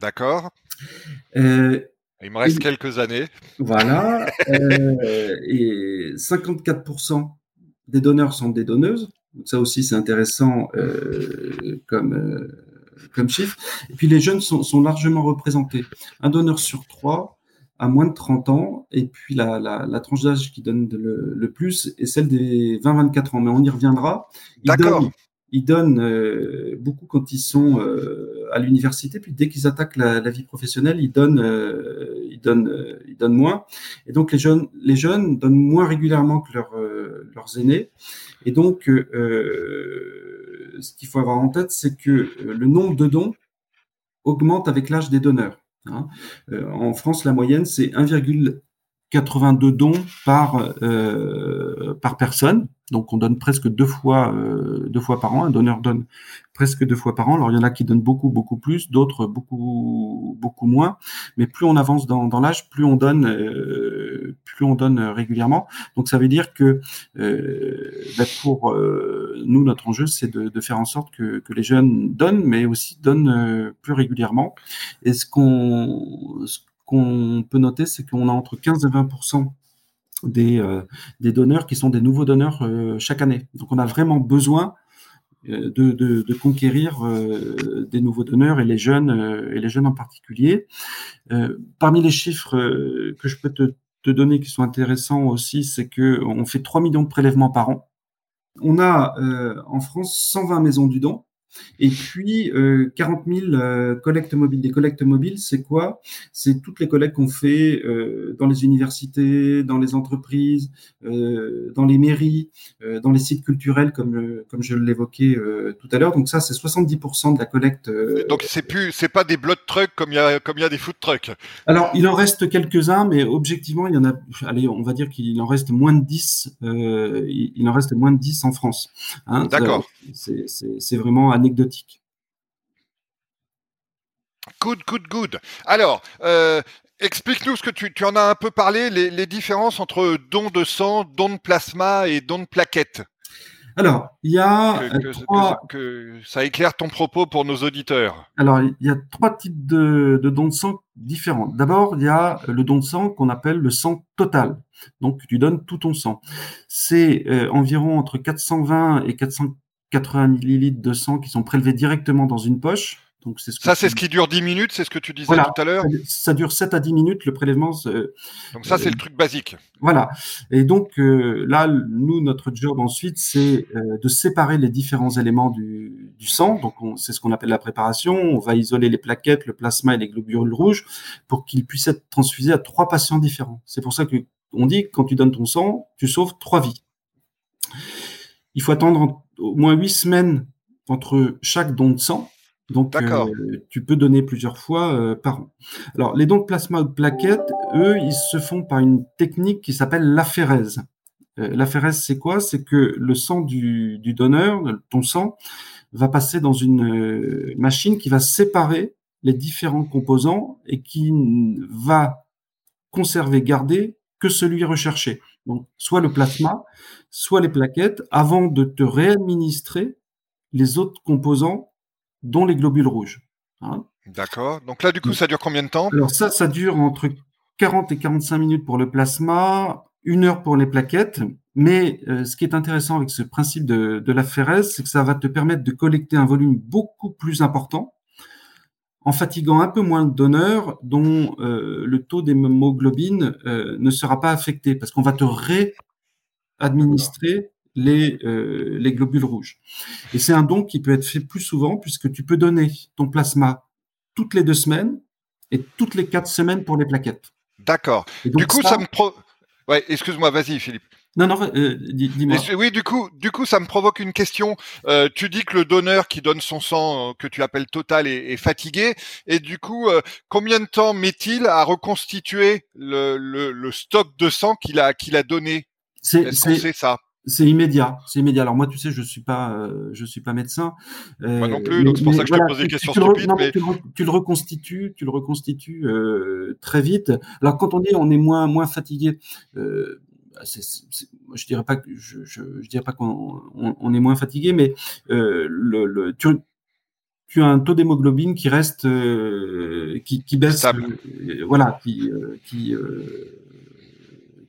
D'accord. Il me reste et, quelques années. Voilà. et 54% des donneurs sont des donneuses. Donc ça aussi, c'est intéressant comme comme chiffre. Et puis les jeunes sont, sont, largement représentés. Un donneur sur trois a moins de 30 ans, et puis la, la, la tranche d'âge qui donne le, le, plus est celle des 20-24 ans. Mais on y reviendra. D'accord. Ils donnent euh, beaucoup quand ils sont euh, à l'université, puis dès qu'ils attaquent la, la, vie professionnelle, ils donnent, euh, ils donnent, euh, ils donnent moins. Et donc les jeunes, les jeunes donnent moins régulièrement que leurs, euh, leurs aînés. Et donc ce qu'il faut avoir en tête, c'est que euh, le nombre de dons augmente avec l'âge des donneurs. Hein. Euh, en France, la moyenne, c'est 1,82 dons par, euh, par personne. Donc, on donne presque deux fois, euh, deux fois par an. Un donneur donne presque deux fois par an. Alors, il y en a qui donnent beaucoup, beaucoup plus, d'autres beaucoup, beaucoup moins. Mais plus on avance dans, dans l'âge, plus on donne plus on donne régulièrement. Donc ça veut dire que bah, pour nous, notre enjeu, c'est de, de, faire en sorte que, que, les jeunes donnent, mais aussi donnent plus régulièrement. Et ce qu'on qu'on peut noter, c'est qu'on a entre 15 et 20 des, euh, des donneurs qui sont des nouveaux donneurs euh, chaque année. Donc on a vraiment besoin euh, de, conquérir des nouveaux donneurs et les jeunes et les jeunes en particulier. parmi les chiffres que je peux te, te, donner qui sont intéressants aussi, c'est que on fait 3 millions de prélèvements par an. On a en France 120 maisons du don et puis, euh, 40 000 euh, collectes mobiles. Des collectes mobiles, c'est quoi? C'est toutes les collectes qu'on fait euh, dans les universités, dans les entreprises, euh, dans les mairies, dans les sites culturels, comme, comme je l'évoquais tout à l'heure. Donc ça, c'est 70% de la collecte. Donc c'est plus, c'est pas des blood trucks comme il y a, comme il y a des food trucks. Alors, il en reste quelques-uns, mais objectivement, il y en a, allez, on va dire qu'il en reste moins de 10, il en reste moins de 10 en France. Hein. D'accord. C'est vraiment anecdotique. Good, good, good. Alors, euh, explique-nous ce que tu, en as un peu parlé, les, différences entre don de sang, don de plasma et don de plaquettes. Alors, il y a que, ça éclaire ton propos pour nos auditeurs. Alors, il y a trois types de, dons de sang différents. D'abord, il y a le don de sang qu'on appelle le sang total. Donc, tu donnes tout ton sang. C'est euh, environ entre 420 et 400 80 millilitres de sang qui sont prélevés directement dans une poche. Donc, c'est ce ça, c'est ce qui dure 10 minutes, c'est ce que tu disais tout à l'heure ça, dure 7 à 10 minutes, le prélèvement. donc ça, c'est le truc basique. Voilà. Et donc euh, là, nous, notre job ensuite, c'est euh, de séparer les différents éléments du, du sang. Donc c'est ce qu'on appelle la préparation. On va isoler les plaquettes, le plasma et les globules rouges pour qu'ils puissent être transfusés à trois patients différents. C'est pour ça que on dit que quand tu donnes ton sang, tu sauves trois vies. Il faut attendre au moins huit semaines entre chaque don de sang. Donc, euh, tu peux donner plusieurs fois euh, par an. Alors, les dons de plasma ou de plaquettes, eux, ils se font par une technique qui s'appelle l'aphérèse. Euh, l'aphérèse, c'est quoi? C'est que le sang du, du, donneur, ton sang, va passer dans une machine qui va séparer les différents composants et qui va conserver, garder que celui recherché. Donc, soit le plasma, soit les plaquettes, avant de te réadministrer les autres composants, dont les globules rouges. Hein. D'accord. Donc là, du coup, ça dure combien de temps? Alors ça, ça dure entre 40 et 45 minutes pour le plasma, une heure pour les plaquettes. Mais euh, ce qui est intéressant avec ce principe de, de la phérèse, c'est que ça va te permettre de collecter un volume beaucoup plus important en fatiguant un peu moins de donneurs dont euh, le taux d'hémoglobine euh, ne sera pas affecté parce qu'on va te réadministrer les, euh, les globules rouges. Et c'est un don qui peut être fait plus souvent puisque tu peux donner ton plasma toutes les deux semaines et toutes les quatre semaines pour les plaquettes. D'accord. Du coup, ça, me pro... Ouais, excuse-moi, vas-y, Philippe. Non, non, euh, dis-moi. Oui, du coup, du coup, ça me provoque une question. Euh, tu dis que le donneur qui donne son sang, euh, que tu appelles total, est, fatigué. Et du coup, combien de temps met-il à reconstituer le, le, stock de sang qu'il a, qu'il a donné? C'est ça? c'est immédiat, c'est immédiat. Alors moi, tu sais, je suis pas, je suis pas médecin. moi non plus, donc c'est pour ça que je te pose des questions stupides. mais... tu, le, tu, le, reconstitues, tu le reconstitues très vite. Alors quand on dit on est moins moins fatigué, bah, je dirais pas que je, je, dirais pas qu'on on, est moins fatigué, mais euh, le, le, tu, tu, as un taux d'hémoglobine qui reste, euh, qui, qui, baisse, euh, voilà, qui, qui,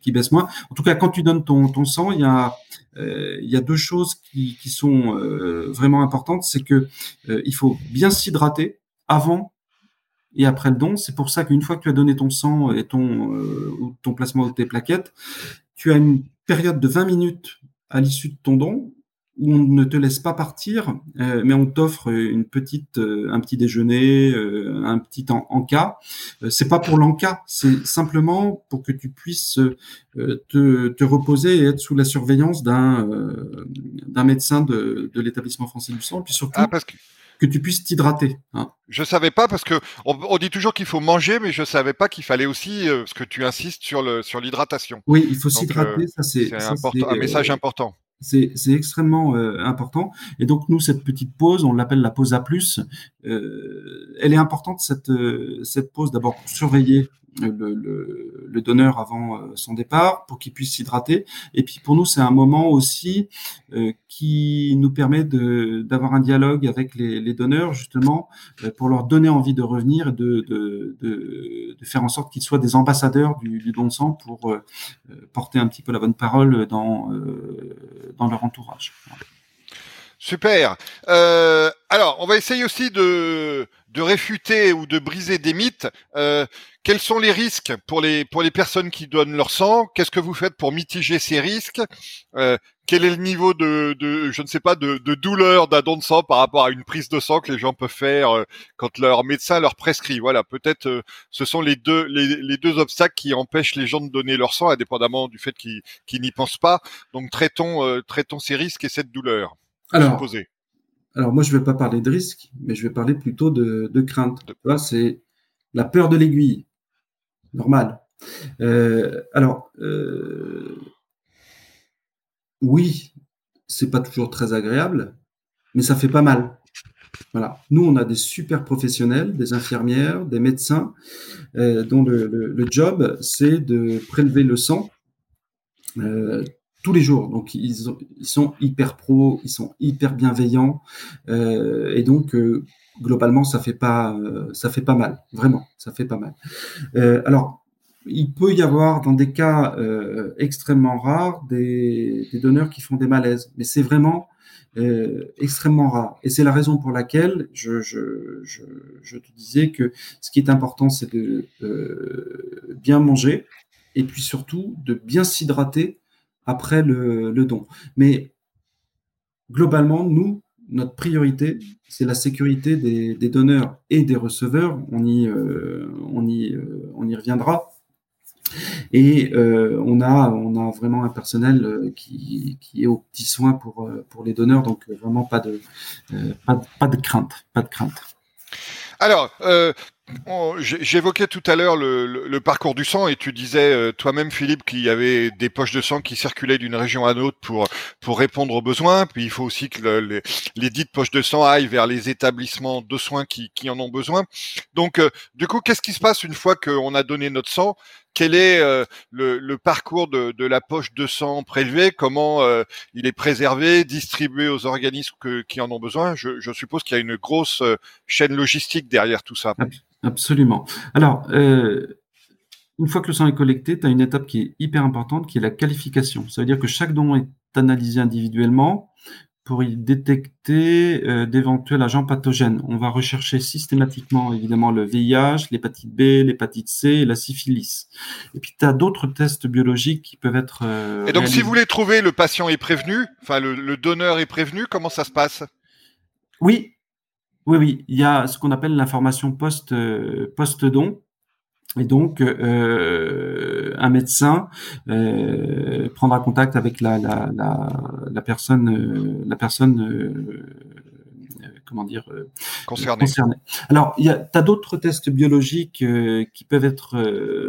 qui baisse moins. En tout cas, quand tu donnes ton, ton sang, il y a, il y a deux choses qui, qui sont vraiment importantes, c'est que il faut bien s'hydrater avant et après le don. C'est pour ça qu'une fois que tu as donné ton sang et ton, ton plasma ou tes plaquettes, tu as une période de 20 minutes à l'issue de ton don où on ne te laisse pas partir, euh, mais on t'offre une petite, euh, un petit déjeuner, euh, un petit en, encas. c'est pas pour l'encas, c'est simplement pour que tu puisses te, reposer et être sous la surveillance d'un d'un médecin de, de l'établissement français du sang, puis surtout ah. Que tu puisses t'hydrater. Hein. Je savais pas parce que on, dit toujours qu'il faut manger, mais je savais pas qu'il fallait aussi euh, parce que tu insistes sur le sur l'hydratation. Oui, il faut s'hydrater, euh, ça c'est un message euh, important. C'est extrêmement important. Et donc nous, cette petite pause, on l'appelle la pause à plus. Elle est importante cette cette pause d'abord pour surveiller le, donneur avant son départ pour qu'il puisse s'hydrater. Et puis pour nous, c'est un moment aussi qui nous permet d'avoir un dialogue avec les, donneurs, justement, pour leur donner envie de revenir et de, faire en sorte qu'ils soient des ambassadeurs du, don de sang pour porter un petit peu la bonne parole dans leur entourage. Super. Euh, alors, on va essayer aussi de, réfuter ou de briser des mythes. Euh, quels sont les risques pour les pour les personnes qui donnent leur sang? Qu'est-ce que vous faites pour mitiger ces risques? Euh, Quel est le niveau de, de je ne sais pas de, douleur d'un don de sang par rapport à une prise de sang que les gens peuvent faire quand leur médecin leur prescrit? Voilà, peut-être euh, ce sont les deux les, deux obstacles qui empêchent les gens de donner leur sang, indépendamment du fait qu'ils n'y pensent pas. Donc traitons traitons ces risques et cette douleur. Alors, alors moi, je ne vais pas parler de risque, mais je vais parler plutôt de, de crainte. C'est la peur de l'aiguille. Normal. Euh, alors, euh, oui, c'est pas toujours très agréable, mais ça fait pas mal. Voilà. Nous, on a des super professionnels, des infirmières, des médecins, euh, dont le, le, le job, c'est de prélever le sang euh, tous les jours. Donc ils, sont hyper pros, ils sont hyper bienveillants euh, et donc euh, globalement ça fait pas euh, ça fait pas mal, vraiment ça fait pas mal. Alors il peut y avoir dans des cas extrêmement rares des, donneurs qui font des malaises, mais c'est vraiment extrêmement rare. Et c'est la raison pour laquelle je, te disais que ce qui est important, c'est de bien manger et puis surtout de bien s'hydrater après le, don. Mais globalement, nous, notre priorité, c'est la sécurité des, donneurs et des receveurs. On y, euh, on y, euh, on y reviendra. Et euh, on, a, on a vraiment un personnel qui, est aux petits soins pour, pour les donneurs, donc vraiment pas de, pas, crainte. Pas de crainte. Alors, J'évoquais tout à l'heure le, le, le, parcours du sang et tu disais euh, toi-même Philippe qu'il y avait des poches de sang qui circulaient d'une région à l'autre pour pour répondre aux besoins. Puis il faut aussi que le, les, les, dites poches de sang aillent vers les établissements de soins qui, qui en ont besoin. Donc euh, du coup, qu'est-ce qui se passe une fois qu'on a donné notre sang? Quel est euh, le, parcours de, la poche de sang prélevée, comment euh, il est préservé, distribué aux organismes qui en ont besoin? Je, suppose qu'il y a une grosse euh, chaîne logistique derrière tout ça. Absolument. Alors, une fois que le sang est collecté, tu as une étape qui est hyper importante, qui est la qualification. Ça veut dire que chaque don est analysé individuellement pour y détecter euh, d'éventuels agents pathogènes. On va rechercher systématiquement évidemment le VIH, l'hépatite B, l'hépatite C et la syphilis. Et puis tu as d'autres tests biologiques qui peuvent être... Euh, et donc réalisés. si vous voulez trouver le patient est prévenu, enfin le, le donneur est prévenu, comment ça se passe? Oui, oui, oui, il y a ce qu'on appelle l'information euh, post-don. Et donc, euh, un médecin euh, prendra contact avec la, la, la, la personne, euh, la personne, euh, comment dire, euh, concernée. concernée. Alors, il y a, t'as d'autres tests biologiques qui peuvent être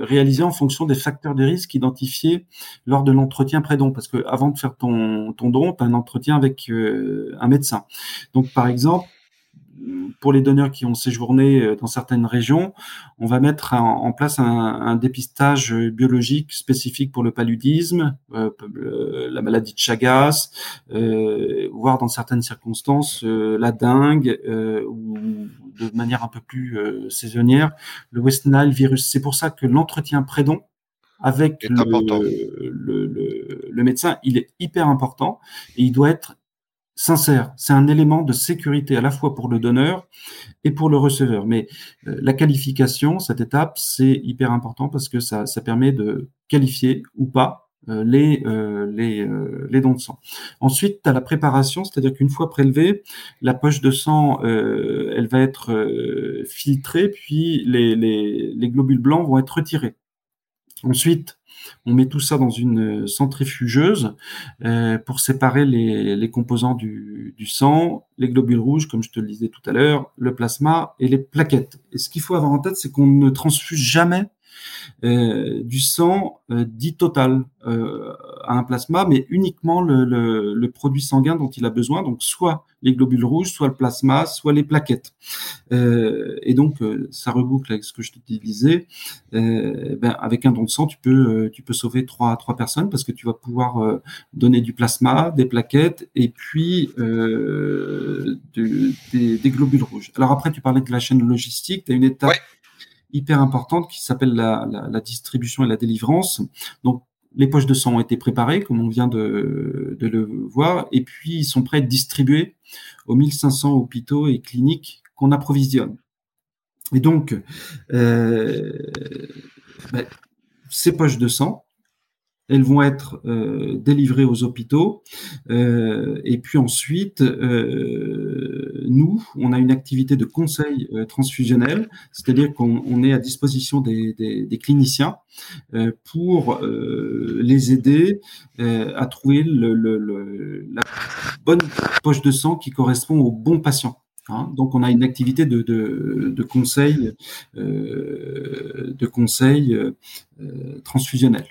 réalisés en fonction des facteurs de risque identifiés lors de l'entretien pré-don, parce que avant de faire ton, ton don, tu as un entretien avec un médecin. Donc, par exemple pour les donneurs qui ont séjourné euh, dans certaines régions, on va mettre en, en place un, un, dépistage biologique spécifique pour le paludisme, euh, la maladie de Chagas, euh, voire dans certaines circonstances euh, la dengue euh, ou de manière un peu plus euh, saisonnière le West Nile virus. C'est pour ça que l'entretien prédon avec le, le, le, le médecin, il est hyper important et il doit être sincère. C'est un élément de sécurité à la fois pour le donneur et pour le receveur. Mais euh, la qualification, cette étape, c'est hyper important parce que ça, ça permet de qualifier ou pas euh, les, euh, les, les dons de sang. Ensuite, tu as la préparation, c'est-à-dire qu'une fois prélevée, la poche de sang, elle va être filtrée, puis les, les globules blancs vont être retirés. Ensuite, on met tout ça dans une centrifugeuse euh, pour séparer les, composants du, du, sang, les globules rouges, comme je te le disais tout à l'heure, le plasma et les plaquettes. Et ce qu'il faut avoir en tête, c'est qu'on ne transfuse jamais du sang euh, dit total euh, à un plasma, mais uniquement le, produit sanguin dont il a besoin, donc soit les globules rouges, soit le plasma, soit les plaquettes. Euh, et donc, euh, ça reboucle avec ce que je te disais. Ben, avec un don de sang, tu peux, tu peux sauver trois, trois personnes parce que tu vas pouvoir donner du plasma, des plaquettes et puis de, des, des, globules rouges. Alors après, tu parlais de la chaîne logistique. Tu as une étape hyper importante qui s'appelle la, la, distribution et la délivrance. Donc, les poches de sang ont été préparées, comme on vient de, de, le voir, et puis ils sont prêts à être distribués aux 1500 hôpitaux et cliniques qu'on approvisionne. Et donc, euh, ben, ces poches de sang, elles vont être euh, délivrées aux hôpitaux. Euh, et puis ensuite, euh, nous, on a une activité de conseil euh, transfusionnel, c'est-à-dire qu'on est à disposition des, cliniciens pour les aider à trouver la bonne poche de sang qui correspond au bon patient. Hein. donc, on a une activité de conseil, de conseil transfusionnel.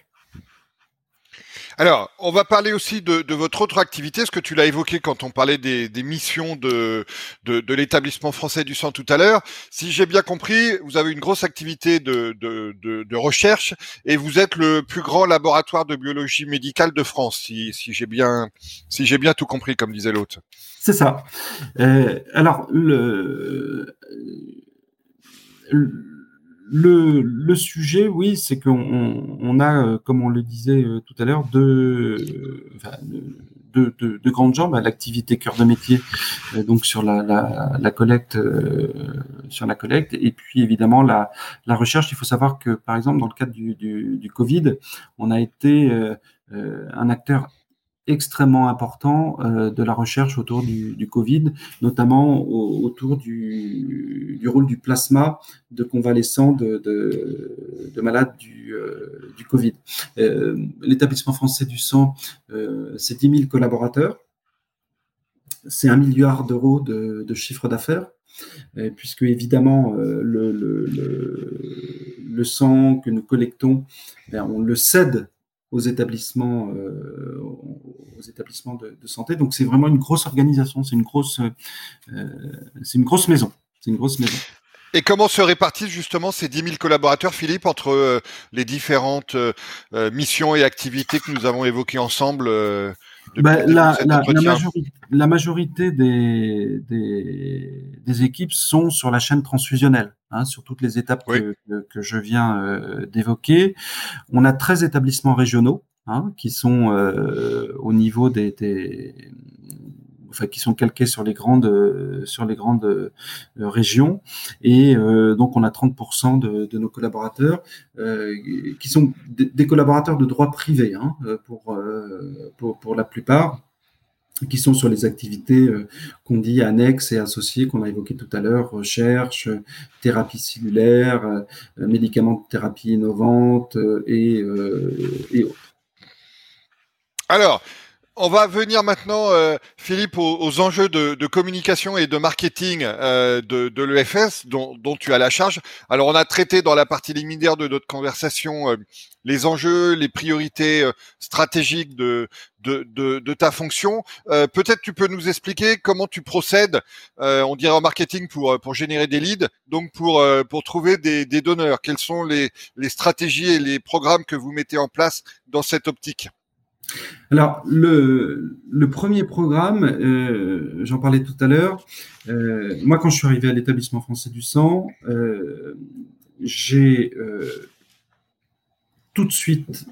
Alors, on va parler aussi de, de, votre autre activité, ce que tu l'as évoqué quand on parlait des, des missions de, de, de l'établissement français du sang tout à l'heure. Si j'ai bien compris, vous avez une grosse activité de, de, recherche et vous êtes le plus grand laboratoire de biologie médicale de France, si, si j'ai bien, si j'ai bien tout compris, comme disait l'autre. C'est ça. Euh, alors, le, le le, le, sujet, oui, c'est qu'on on a, euh, comme on le disait euh, tout à l'heure, deux, enfin, deux, deux, deux, grandes jambes à l'activité cœur de métier, euh, donc sur la, la, la collecte, sur la collecte, et puis évidemment la, la recherche. Il faut savoir que, par exemple, dans le cadre du, du, du Covid, on a été un acteur extrêmement important euh, de la recherche autour du, Covid, notamment au, autour du, rôle du plasma de convalescents de, de, de malades du, euh, Covid. Euh, L'établissement français du sang, c'est 10 000 collaborateurs, c'est un milliard d'euros de, chiffre d'affaires. Puisque évidemment le, sang que nous collectons, ben, on le cède aux établissements, euh, aux établissements de, santé. Donc c'est vraiment une grosse organisation, c'est une grosse, euh, c'est une grosse maison, c'est une grosse maison. Et comment se répartissent justement ces 10 000 collaborateurs, Philippe, entre euh, les différentes missions et activités que nous avons évoquées ensemble bah, la, la, la, majorité, la, majorité, des, des, des, équipes sont sur la chaîne transfusionnelle, hein, sur toutes les étapes oui. que, que, je viens euh, d'évoquer. On a 13 établissements régionaux hein, qui sont euh, au niveau des, des enfin, qui sont calqués sur les grandes, sur les grandes euh, régions. Et euh, donc, on a 30% de, nos collaborateurs euh, qui sont des collaborateurs de droit privé hein, pour, pour, la plupart qui sont sur les activités euh, qu'on dit annexes et associées, qu'on a évoquées tout à l'heure, recherche, thérapie cellulaire, euh, médicaments de thérapie innovante euh, et, et autres. Alors, on va venir maintenant, euh, Philippe, aux, enjeux de, communication et de marketing euh, de, de l'EFS dont, tu as la charge. Alors, on a traité dans la partie liminaire de notre conversation euh, les enjeux, les priorités stratégiques de, ta fonction. Peut-être tu peux nous expliquer comment tu procèdes, on dirait en marketing, pour, générer des leads, donc pour, trouver des, donneurs. Quelles sont les stratégies et les programmes que vous mettez en place dans cette optique? Alors, le, premier programme, euh, j'en parlais tout à l'heure, euh, moi quand je suis arrivé à l'établissement français du sang, euh, j'ai tout de suite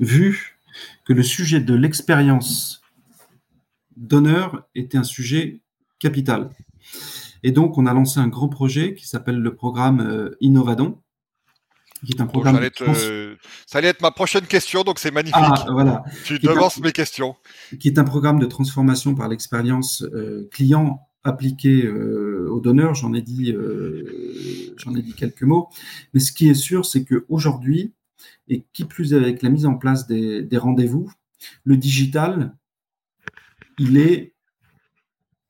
vu que le sujet de l'expérience donneur était un sujet capital. Et donc, on a lancé un grand projet qui s'appelle le programme Innovadon, qui est un programme. Donc, ça, allait être, ça, allait être, ma prochaine question, donc c'est magnifique. Ah, voilà. Tu devances mes questions. Qui est un programme de transformation par l'expérience euh, client appliqué euh, aux donneurs. J'en ai dit, euh, j'en ai dit quelques mots. Mais ce qui est sûr, c'est que aujourd'hui, et qui plus avec la mise en place des, des rendez-vous, le digital, il est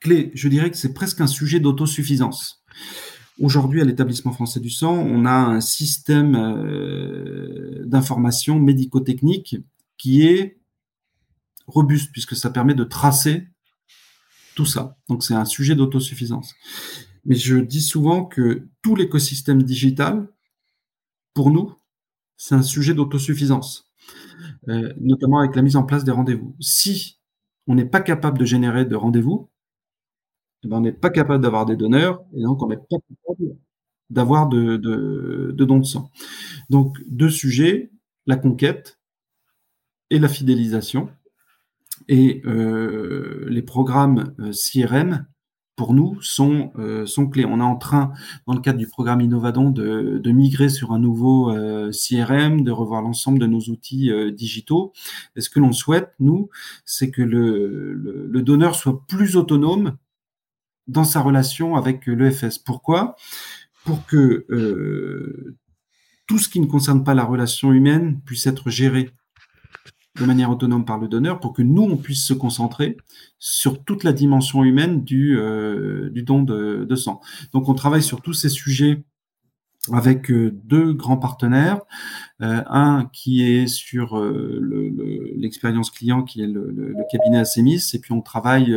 clé. Je dirais que c'est presque un sujet d'autosuffisance. Aujourd'hui, à l'établissement français du sang, on a un système d'information médico-technique qui est robuste puisque ça permet de tracer tout ça. Donc c'est un sujet d'autosuffisance. Mais je dis souvent que tout l'écosystème digital, pour nous, c'est un sujet d'autosuffisance, euh, notamment avec la mise en place des rendez-vous. Si on n'est pas capable de générer de rendez-vous, ben, on n'est pas capable d'avoir des donneurs et donc on n'est pas capable d'avoir de, de, dons de sang. Donc deux sujets, la conquête et la fidélisation. Et euh, les programmes euh, CRM, pour nous, sont, euh, sont clés. On est en train, dans le cadre du programme Innovadon, de, migrer sur un nouveau CRM, de revoir l'ensemble de nos outils digitaux. Et ce que l'on souhaite, nous, c'est que le, donneur soit plus autonome dans sa relation avec l'EFS. Pourquoi? Pour que tout ce qui ne concerne pas la relation humaine puisse être géré de manière autonome par le donneur pour que nous, on puisse se concentrer sur toute la dimension humaine du, euh, du don de, sang. Donc, on travaille sur tous ces sujets avec euh, deux grands partenaires, euh, un qui est sur l'expérience client, qui est le, cabinet Asemis, et puis on travaille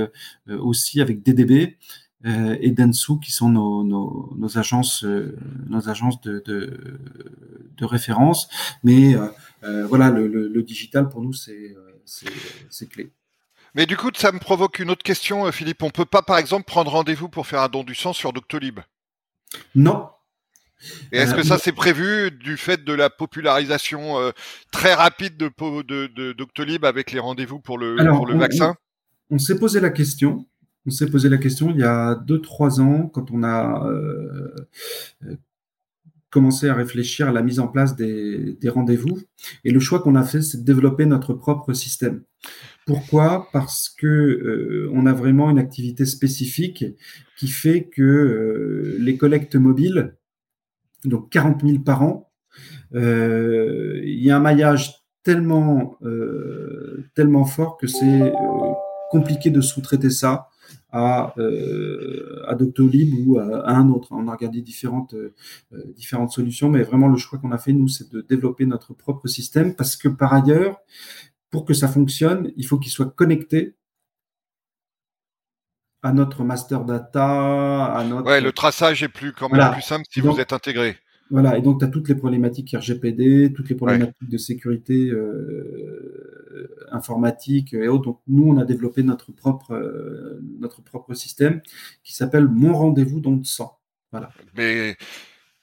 aussi avec DDB, et Densu qui sont nos, nos, agences, nos agences de, de, de référence. Mais euh, voilà, le, digital pour nous, euh, c'est clé. Mais du coup, ça me provoque une autre question, euh, Philippe. On peut pas, par exemple, prendre rendez-vous pour faire un don du sang sur Doctolib? Non. Et est-ce que ça c'est prévu du fait de la popularisation très rapide de, de, Doctolib avec les rendez-vous pour le, le vaccin? On, s'est posé la question. On s'est posé la question il y a 2-3 ans quand on a commencer à réfléchir à la mise en place des, rendez-vous. Et le choix qu'on a fait, c'est de développer notre propre système. Pourquoi? Parce que euh, on a vraiment une activité spécifique qui fait que euh, les collectes mobiles, donc 40 000 par an, euh, il y a un maillage tellement tellement fort que c'est compliqué de sous-traiter ça à, euh, à Doctolib ou à, un autre. On a regardé différentes, euh, différentes solutions, mais vraiment le choix qu'on a fait, nous, c'est de développer notre propre système parce que par ailleurs, pour que ça fonctionne, il faut qu'il soit connecté à notre master data, à notre... Ouais, le traçage est plus quand même plus simple si vous êtes intégré. Voilà, et donc tu as toutes les problématiques RGPD, toutes les problématiques de sécurité euh, informatique et autres. Donc nous, on a développé notre propre, euh, notre propre système qui s'appelle Mon rendez-vous dans le sang. Voilà. Mais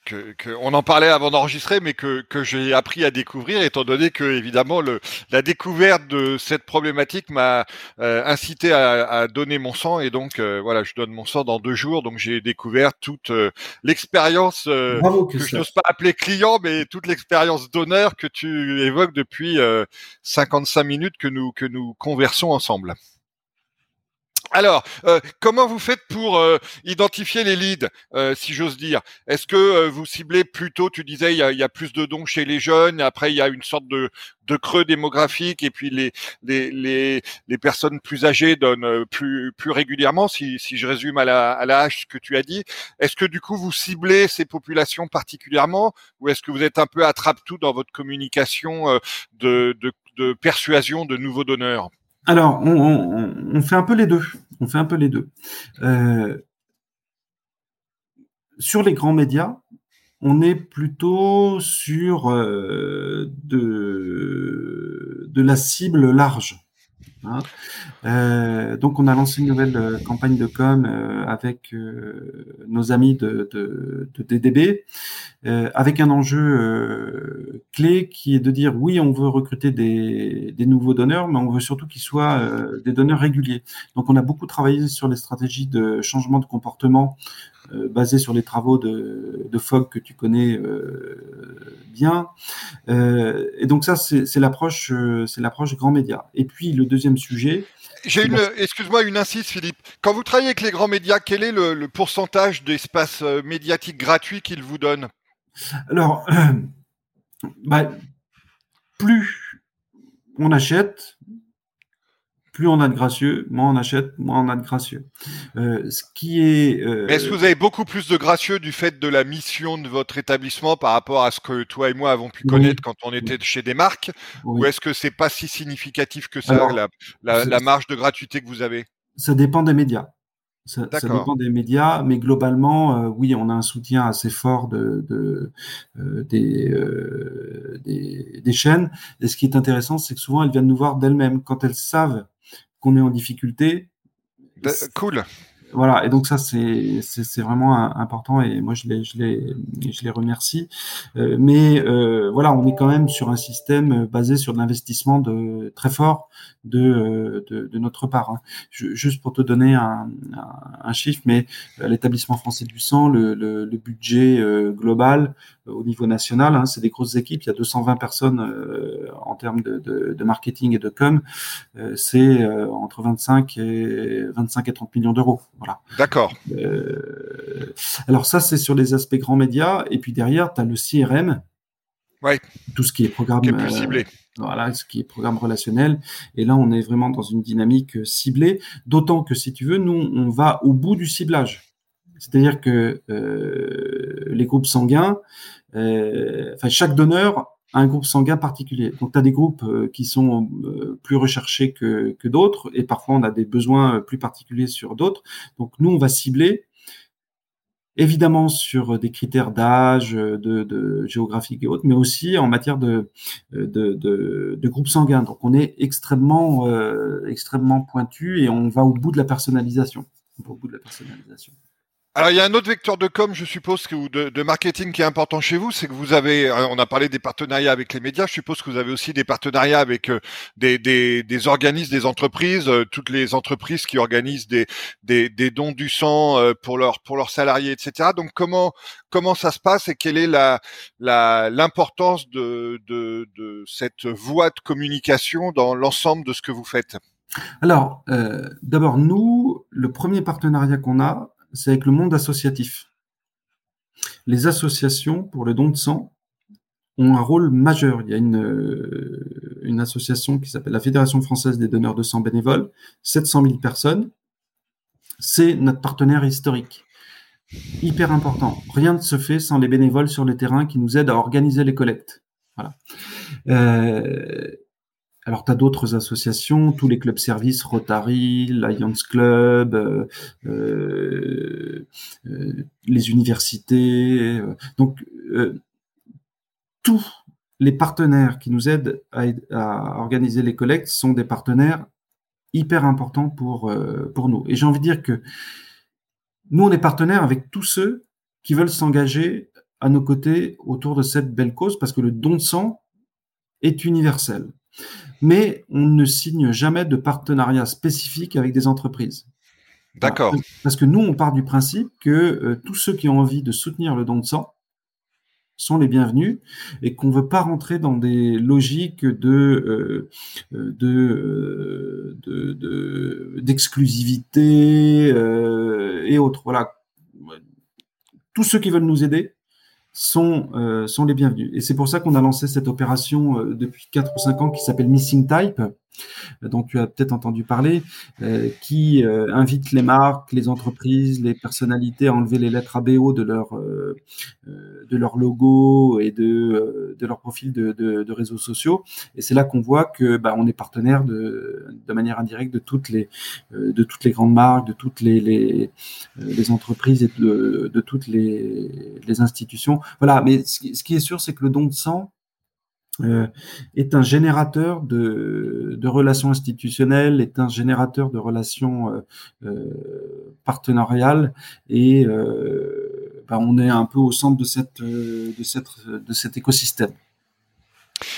que, on en parlait avant d'enregistrer, mais que, que j'ai appris à découvrir, étant donné que évidemment le, la découverte de cette problématique m'a euh, incité à, à, donner mon sang, et donc euh, voilà, je donne mon sang dans deux jours, donc j'ai découvert toute euh, l'expérience que, je n'ose pas appeler client, mais toute l'expérience d'honneur que tu évoques depuis 55 minutes que nous que nous conversons ensemble. Alors, euh, comment vous faites pour euh, identifier les leads, euh, si j'ose dire? Est-ce que vous ciblez plutôt, tu disais, il y a, plus de dons chez les jeunes, après il y a une sorte de, creux démographique, et puis les, personnes plus âgées donnent plus, régulièrement, si, je résume à la, à la hache ce que tu as dit. Est-ce que du coup vous ciblez ces populations particulièrement, ou est-ce que vous êtes un peu attrape-tout dans votre communication de persuasion de nouveaux donneurs? Alors, on, fait un peu les deux. On fait un peu les deux. Euh, sur les grands médias, on est plutôt sur euh, de, de la cible large. Euh, donc on a lancé une nouvelle euh, campagne de com euh, avec nos amis de, DDB, avec un enjeu clé qui est de dire oui, on veut recruter des nouveaux donneurs, mais on veut surtout qu'ils soient des donneurs réguliers. Donc on a beaucoup travaillé sur les stratégies de changement de comportement euh, basé sur les travaux de, de Fogg que tu connais euh, bien. Euh, et donc ça, c'est l'approche, c'est l'approche grand média. Et puis le deuxième sujet. J'ai une, excuse-moi, une insiste, Philippe. Quand vous travaillez avec les grands médias, quel est le, pourcentage d'espace médiatique gratuit qu'ils vous donnent? Alors, bah, plus on achète, plus on a de gracieux, moins on achète, moins on a de gracieux. Euh, ce qui est. Euh, Est-ce que vous avez beaucoup plus de gracieux du fait de la mission de votre établissement par rapport à ce que toi et moi avons pu connaître quand on était chez des marques, ou est-ce que c'est pas si significatif que ça la, la marge de gratuité que vous avez? Ça dépend des médias. Ça, dépend des médias, mais globalement, euh, oui, on a un soutien assez fort de, de euh, des, euh, des, des, chaînes. Et ce qui est intéressant, c'est que souvent, elles viennent nous voir d'elles-mêmes. Quand elles savent qu'on est en difficulté. Cool. Voilà, et donc ça c'est c'est vraiment important et moi je les je les je les remercie. Euh, mais euh, voilà, on est quand même sur un système basé sur de l'investissement de très fort de euh, de, de notre part. Hein. juste pour te donner un, un, chiffre, mais l'établissement français du sang, le, le, le budget global au niveau national, hein, c'est des grosses équipes. Il y a 220 personnes en termes de, de, de, marketing et de com. c'est entre 25 et 25 et 30 millions d'euros. Voilà. D'accord. Euh, alors ça, c'est sur les aspects grands médias. Et puis derrière, tu as le CRM. Ouais. Tout ce qui est programme. Qui est plus ciblé. Euh, voilà, ce qui est programme relationnel. Et là, on est vraiment dans une dynamique ciblée. D'autant que, si tu veux, nous, on va au bout du ciblage. C'est-à-dire que euh, les groupes sanguins, euh, enfin, chaque donneur un groupe sanguin particulier. Donc, tu as des groupes euh, qui sont plus recherchés que, d'autres, et parfois on a des besoins plus particuliers sur d'autres. Donc, nous, on va cibler évidemment sur des critères d'âge, de, de, géographique et autres, mais aussi en matière de, de, de, groupes sanguins. Donc, on est extrêmement, extrêmement pointu et on va au bout de la personnalisation. On va au bout de la personnalisation. Alors il y a un autre vecteur de com, je suppose, ou de, de, marketing qui est important chez vous, c'est que vous avez, euh, on a parlé des partenariats avec les médias, je suppose que vous avez aussi des partenariats avec euh, des, des, des, organismes, des entreprises, euh, toutes les entreprises qui organisent des, des, des dons du sang pour leurs pour leurs salariés, etc. Donc comment comment ça se passe et quelle est la l'importance de, de, de cette voie de communication dans l'ensemble de ce que vous faites? Alors euh, d'abord nous, le premier partenariat qu'on a c'est avec le monde associatif. Les associations pour le don de sang ont un rôle majeur. Il y a une, euh, association qui s'appelle la Fédération française des donneurs de sang bénévoles, 700 000 personnes. C'est notre partenaire historique. Hyper important. Rien ne se fait sans les bénévoles sur le terrain qui nous aident à organiser les collectes. Voilà. Euh, alors, tu as d'autres associations, tous les clubs services, Rotary, Lions Club, euh, euh, euh les universités. Donc, tous les partenaires qui nous aident à, à, organiser les collectes sont des partenaires hyper importants pour, pour nous. Et j'ai envie de dire que nous, on est partenaires avec tous ceux qui veulent s'engager à nos côtés autour de cette belle cause parce que le don de sang est universel mais on ne signe jamais de partenariat spécifique avec des entreprises. D'accord. Parce que nous, on part du principe que euh, tous ceux qui ont envie de soutenir le don de sang sont les bienvenus et qu'on ne veut pas rentrer dans des logiques de euh, euh, de d'exclusivité et autres. Voilà. Tous ceux qui veulent nous aider sont, euh, sont les bienvenus. Et c'est pour ça qu'on a lancé cette opération euh, depuis 4 ou 5 ans qui s'appelle Missing Type, dont tu as peut-être entendu parler, euh, qui euh, invite les marques, les entreprises, les personnalités à enlever les lettres ABO de leur euh, de leur logo et de de leur profil de, de, de réseaux sociaux. Et c'est là qu'on voit que bah, on est partenaire de de manière indirecte de toutes les de toutes les grandes marques, de toutes les les, les entreprises et de, de toutes les les institutions. Voilà. Mais ce qui est sûr, c'est que le don de sang euh, est un générateur de, relations institutionnelles, est un générateur de relations euh, euh partenariales et euh, ben on est un peu au centre de, cette, de, cette, de cet écosystème.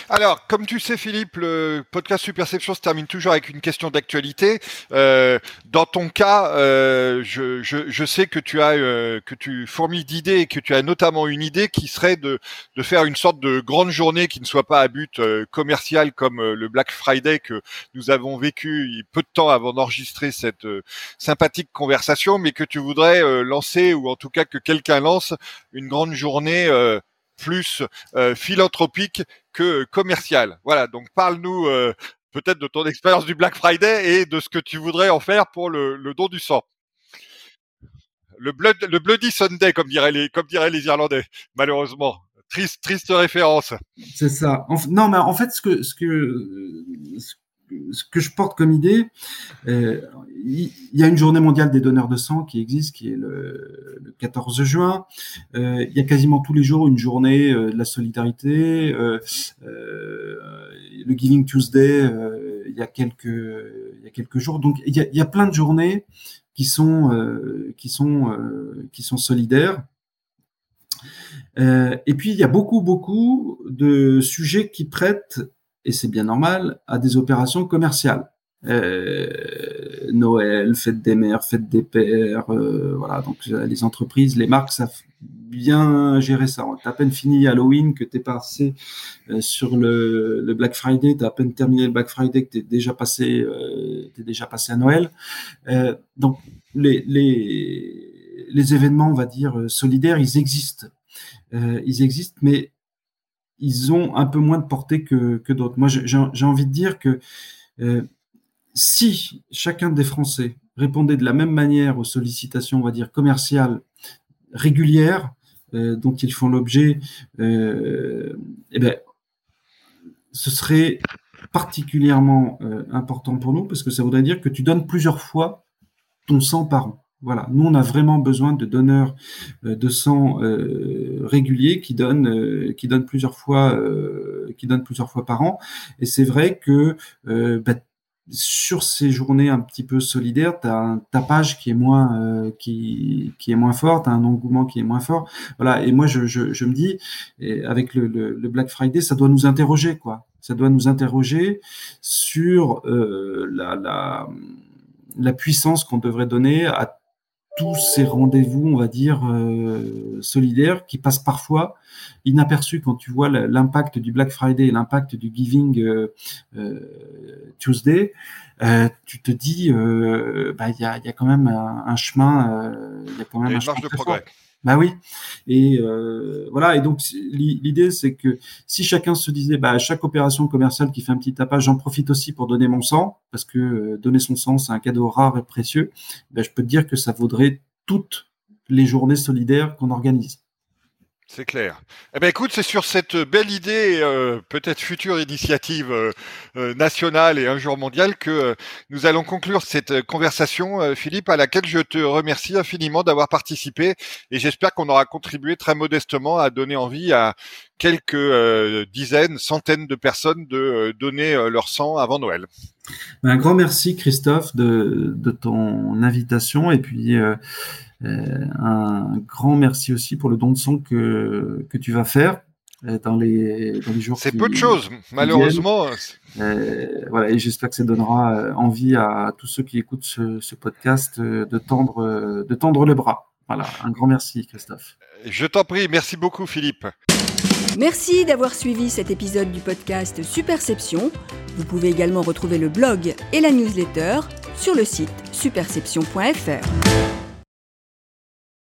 Alors, comme tu sais, Philippe, le podcast Superception se termine toujours avec une question d'actualité. Euh, dans ton cas, euh, je, sais que tu as euh, que tu fourmis d'idées et que tu as notamment une idée qui serait de, de faire une sorte de grande journée qui ne soit pas à but commercial comme le Black Friday que nous avons vécu peu de temps avant d'enregistrer cette sympathique conversation, mais que tu voudrais lancer ou en tout cas que quelqu'un lance une grande journée plus philanthropique que commercial. Voilà, donc parle-nous euh, peut-être de ton expérience du Black Friday et de ce que tu voudrais en faire pour le, don du sang. Le Bloody Sunday, comme diraient les, comme diraient les Irlandais, malheureusement. Triste, triste référence. C'est ça. non, mais en fait, ce que, ce que, ce que je porte comme idée, euh, il y, a une journée mondiale des donneurs de sang qui existe, qui est le, le 14 juin. Euh, il y a quasiment tous les jours une journée euh, de la solidarité. Le Giving Tuesday, il y a quelques, jours. Donc il y a, il y a plein de journées qui sont, qui sont, qui sont solidaires. et puis il y a beaucoup, beaucoup de sujets qui prêtent et c'est bien normal, à des opérations commerciales. Euh, Noël, fête des mères, fête des pères, euh, voilà. Donc euh, les entreprises, les marques savent bien gérer ça. T'as à peine fini Halloween que t'es passé euh, sur le, le, Black Friday, t'as à peine terminé le Black Friday que t'es déjà passé, euh, t'es déjà passé à Noël. donc les, les les événements, on va dire solidaires, ils existent, ils existent, mais ils ont un peu moins de portée que, que d'autres. Moi, j'ai envie de dire que euh, si chacun des Français répondait de la même manière aux sollicitations, on va dire, commerciales régulières euh, dont ils font l'objet, euh, eh ben, ce serait particulièrement important pour nous parce que ça voudrait dire que tu donnes plusieurs fois ton sang par an. Voilà, nous on a vraiment besoin de donneurs euh, de sang euh, réguliers qui donnent euh, qui donnent plusieurs fois qui donnent plusieurs fois par an. Et c'est vrai que bah, sur ces journées un petit peu solidaires, tu as un tapage qui est moins qui, qui est moins fort, tu as un engouement qui est moins fort. Voilà, et moi je, je, je me dis avec le, le, le, Black Friday, ça doit nous interroger quoi. Ça doit nous interroger sur la, la la puissance qu'on devrait donner à tous ces rendez-vous, on va dire, euh, solidaires qui passent parfois inaperçus quand tu vois l'impact du Black Friday et l'impact du Giving euh, euh, Tuesday. tu te dis, bah, il y, a, y, a, quand même un, chemin, il y a quand même un chemin de progrès. Bah oui. Et euh, voilà. Et donc l'idée, c'est que si chacun se disait, bah à chaque opération commerciale qui fait un petit tapage, j'en profite aussi pour donner mon sang, parce que euh, donner son sang, c'est un cadeau rare et précieux. Ben, je peux te dire que ça vaudrait toutes les journées solidaires qu'on organise. C'est clair. Eh ben écoute, c'est sur cette belle idée, euh, peut-être future initiative euh, euh, nationale et un jour mondiale que nous allons conclure cette conversation, Philippe, à laquelle je te remercie infiniment d'avoir participé et j'espère qu'on aura contribué très modestement à donner envie à quelques dizaines, centaines de personnes de donner leur sang avant Noël. Un grand merci Christophe de, de ton invitation et puis euh, un grand merci aussi pour le don de sang que, que tu vas faire euh, dans les, dans les jours C'est peu de choses, malheureusement. Euh, voilà, et j'espère que ça donnera envie à tous ceux qui écoutent ce, ce podcast de tendre, de tendre le bras. Voilà, un grand merci, Christophe. Je t'en prie, merci beaucoup, Philippe. Merci d'avoir suivi cet épisode du podcast Superception. Vous pouvez également retrouver le blog et la newsletter sur le site superception.fr.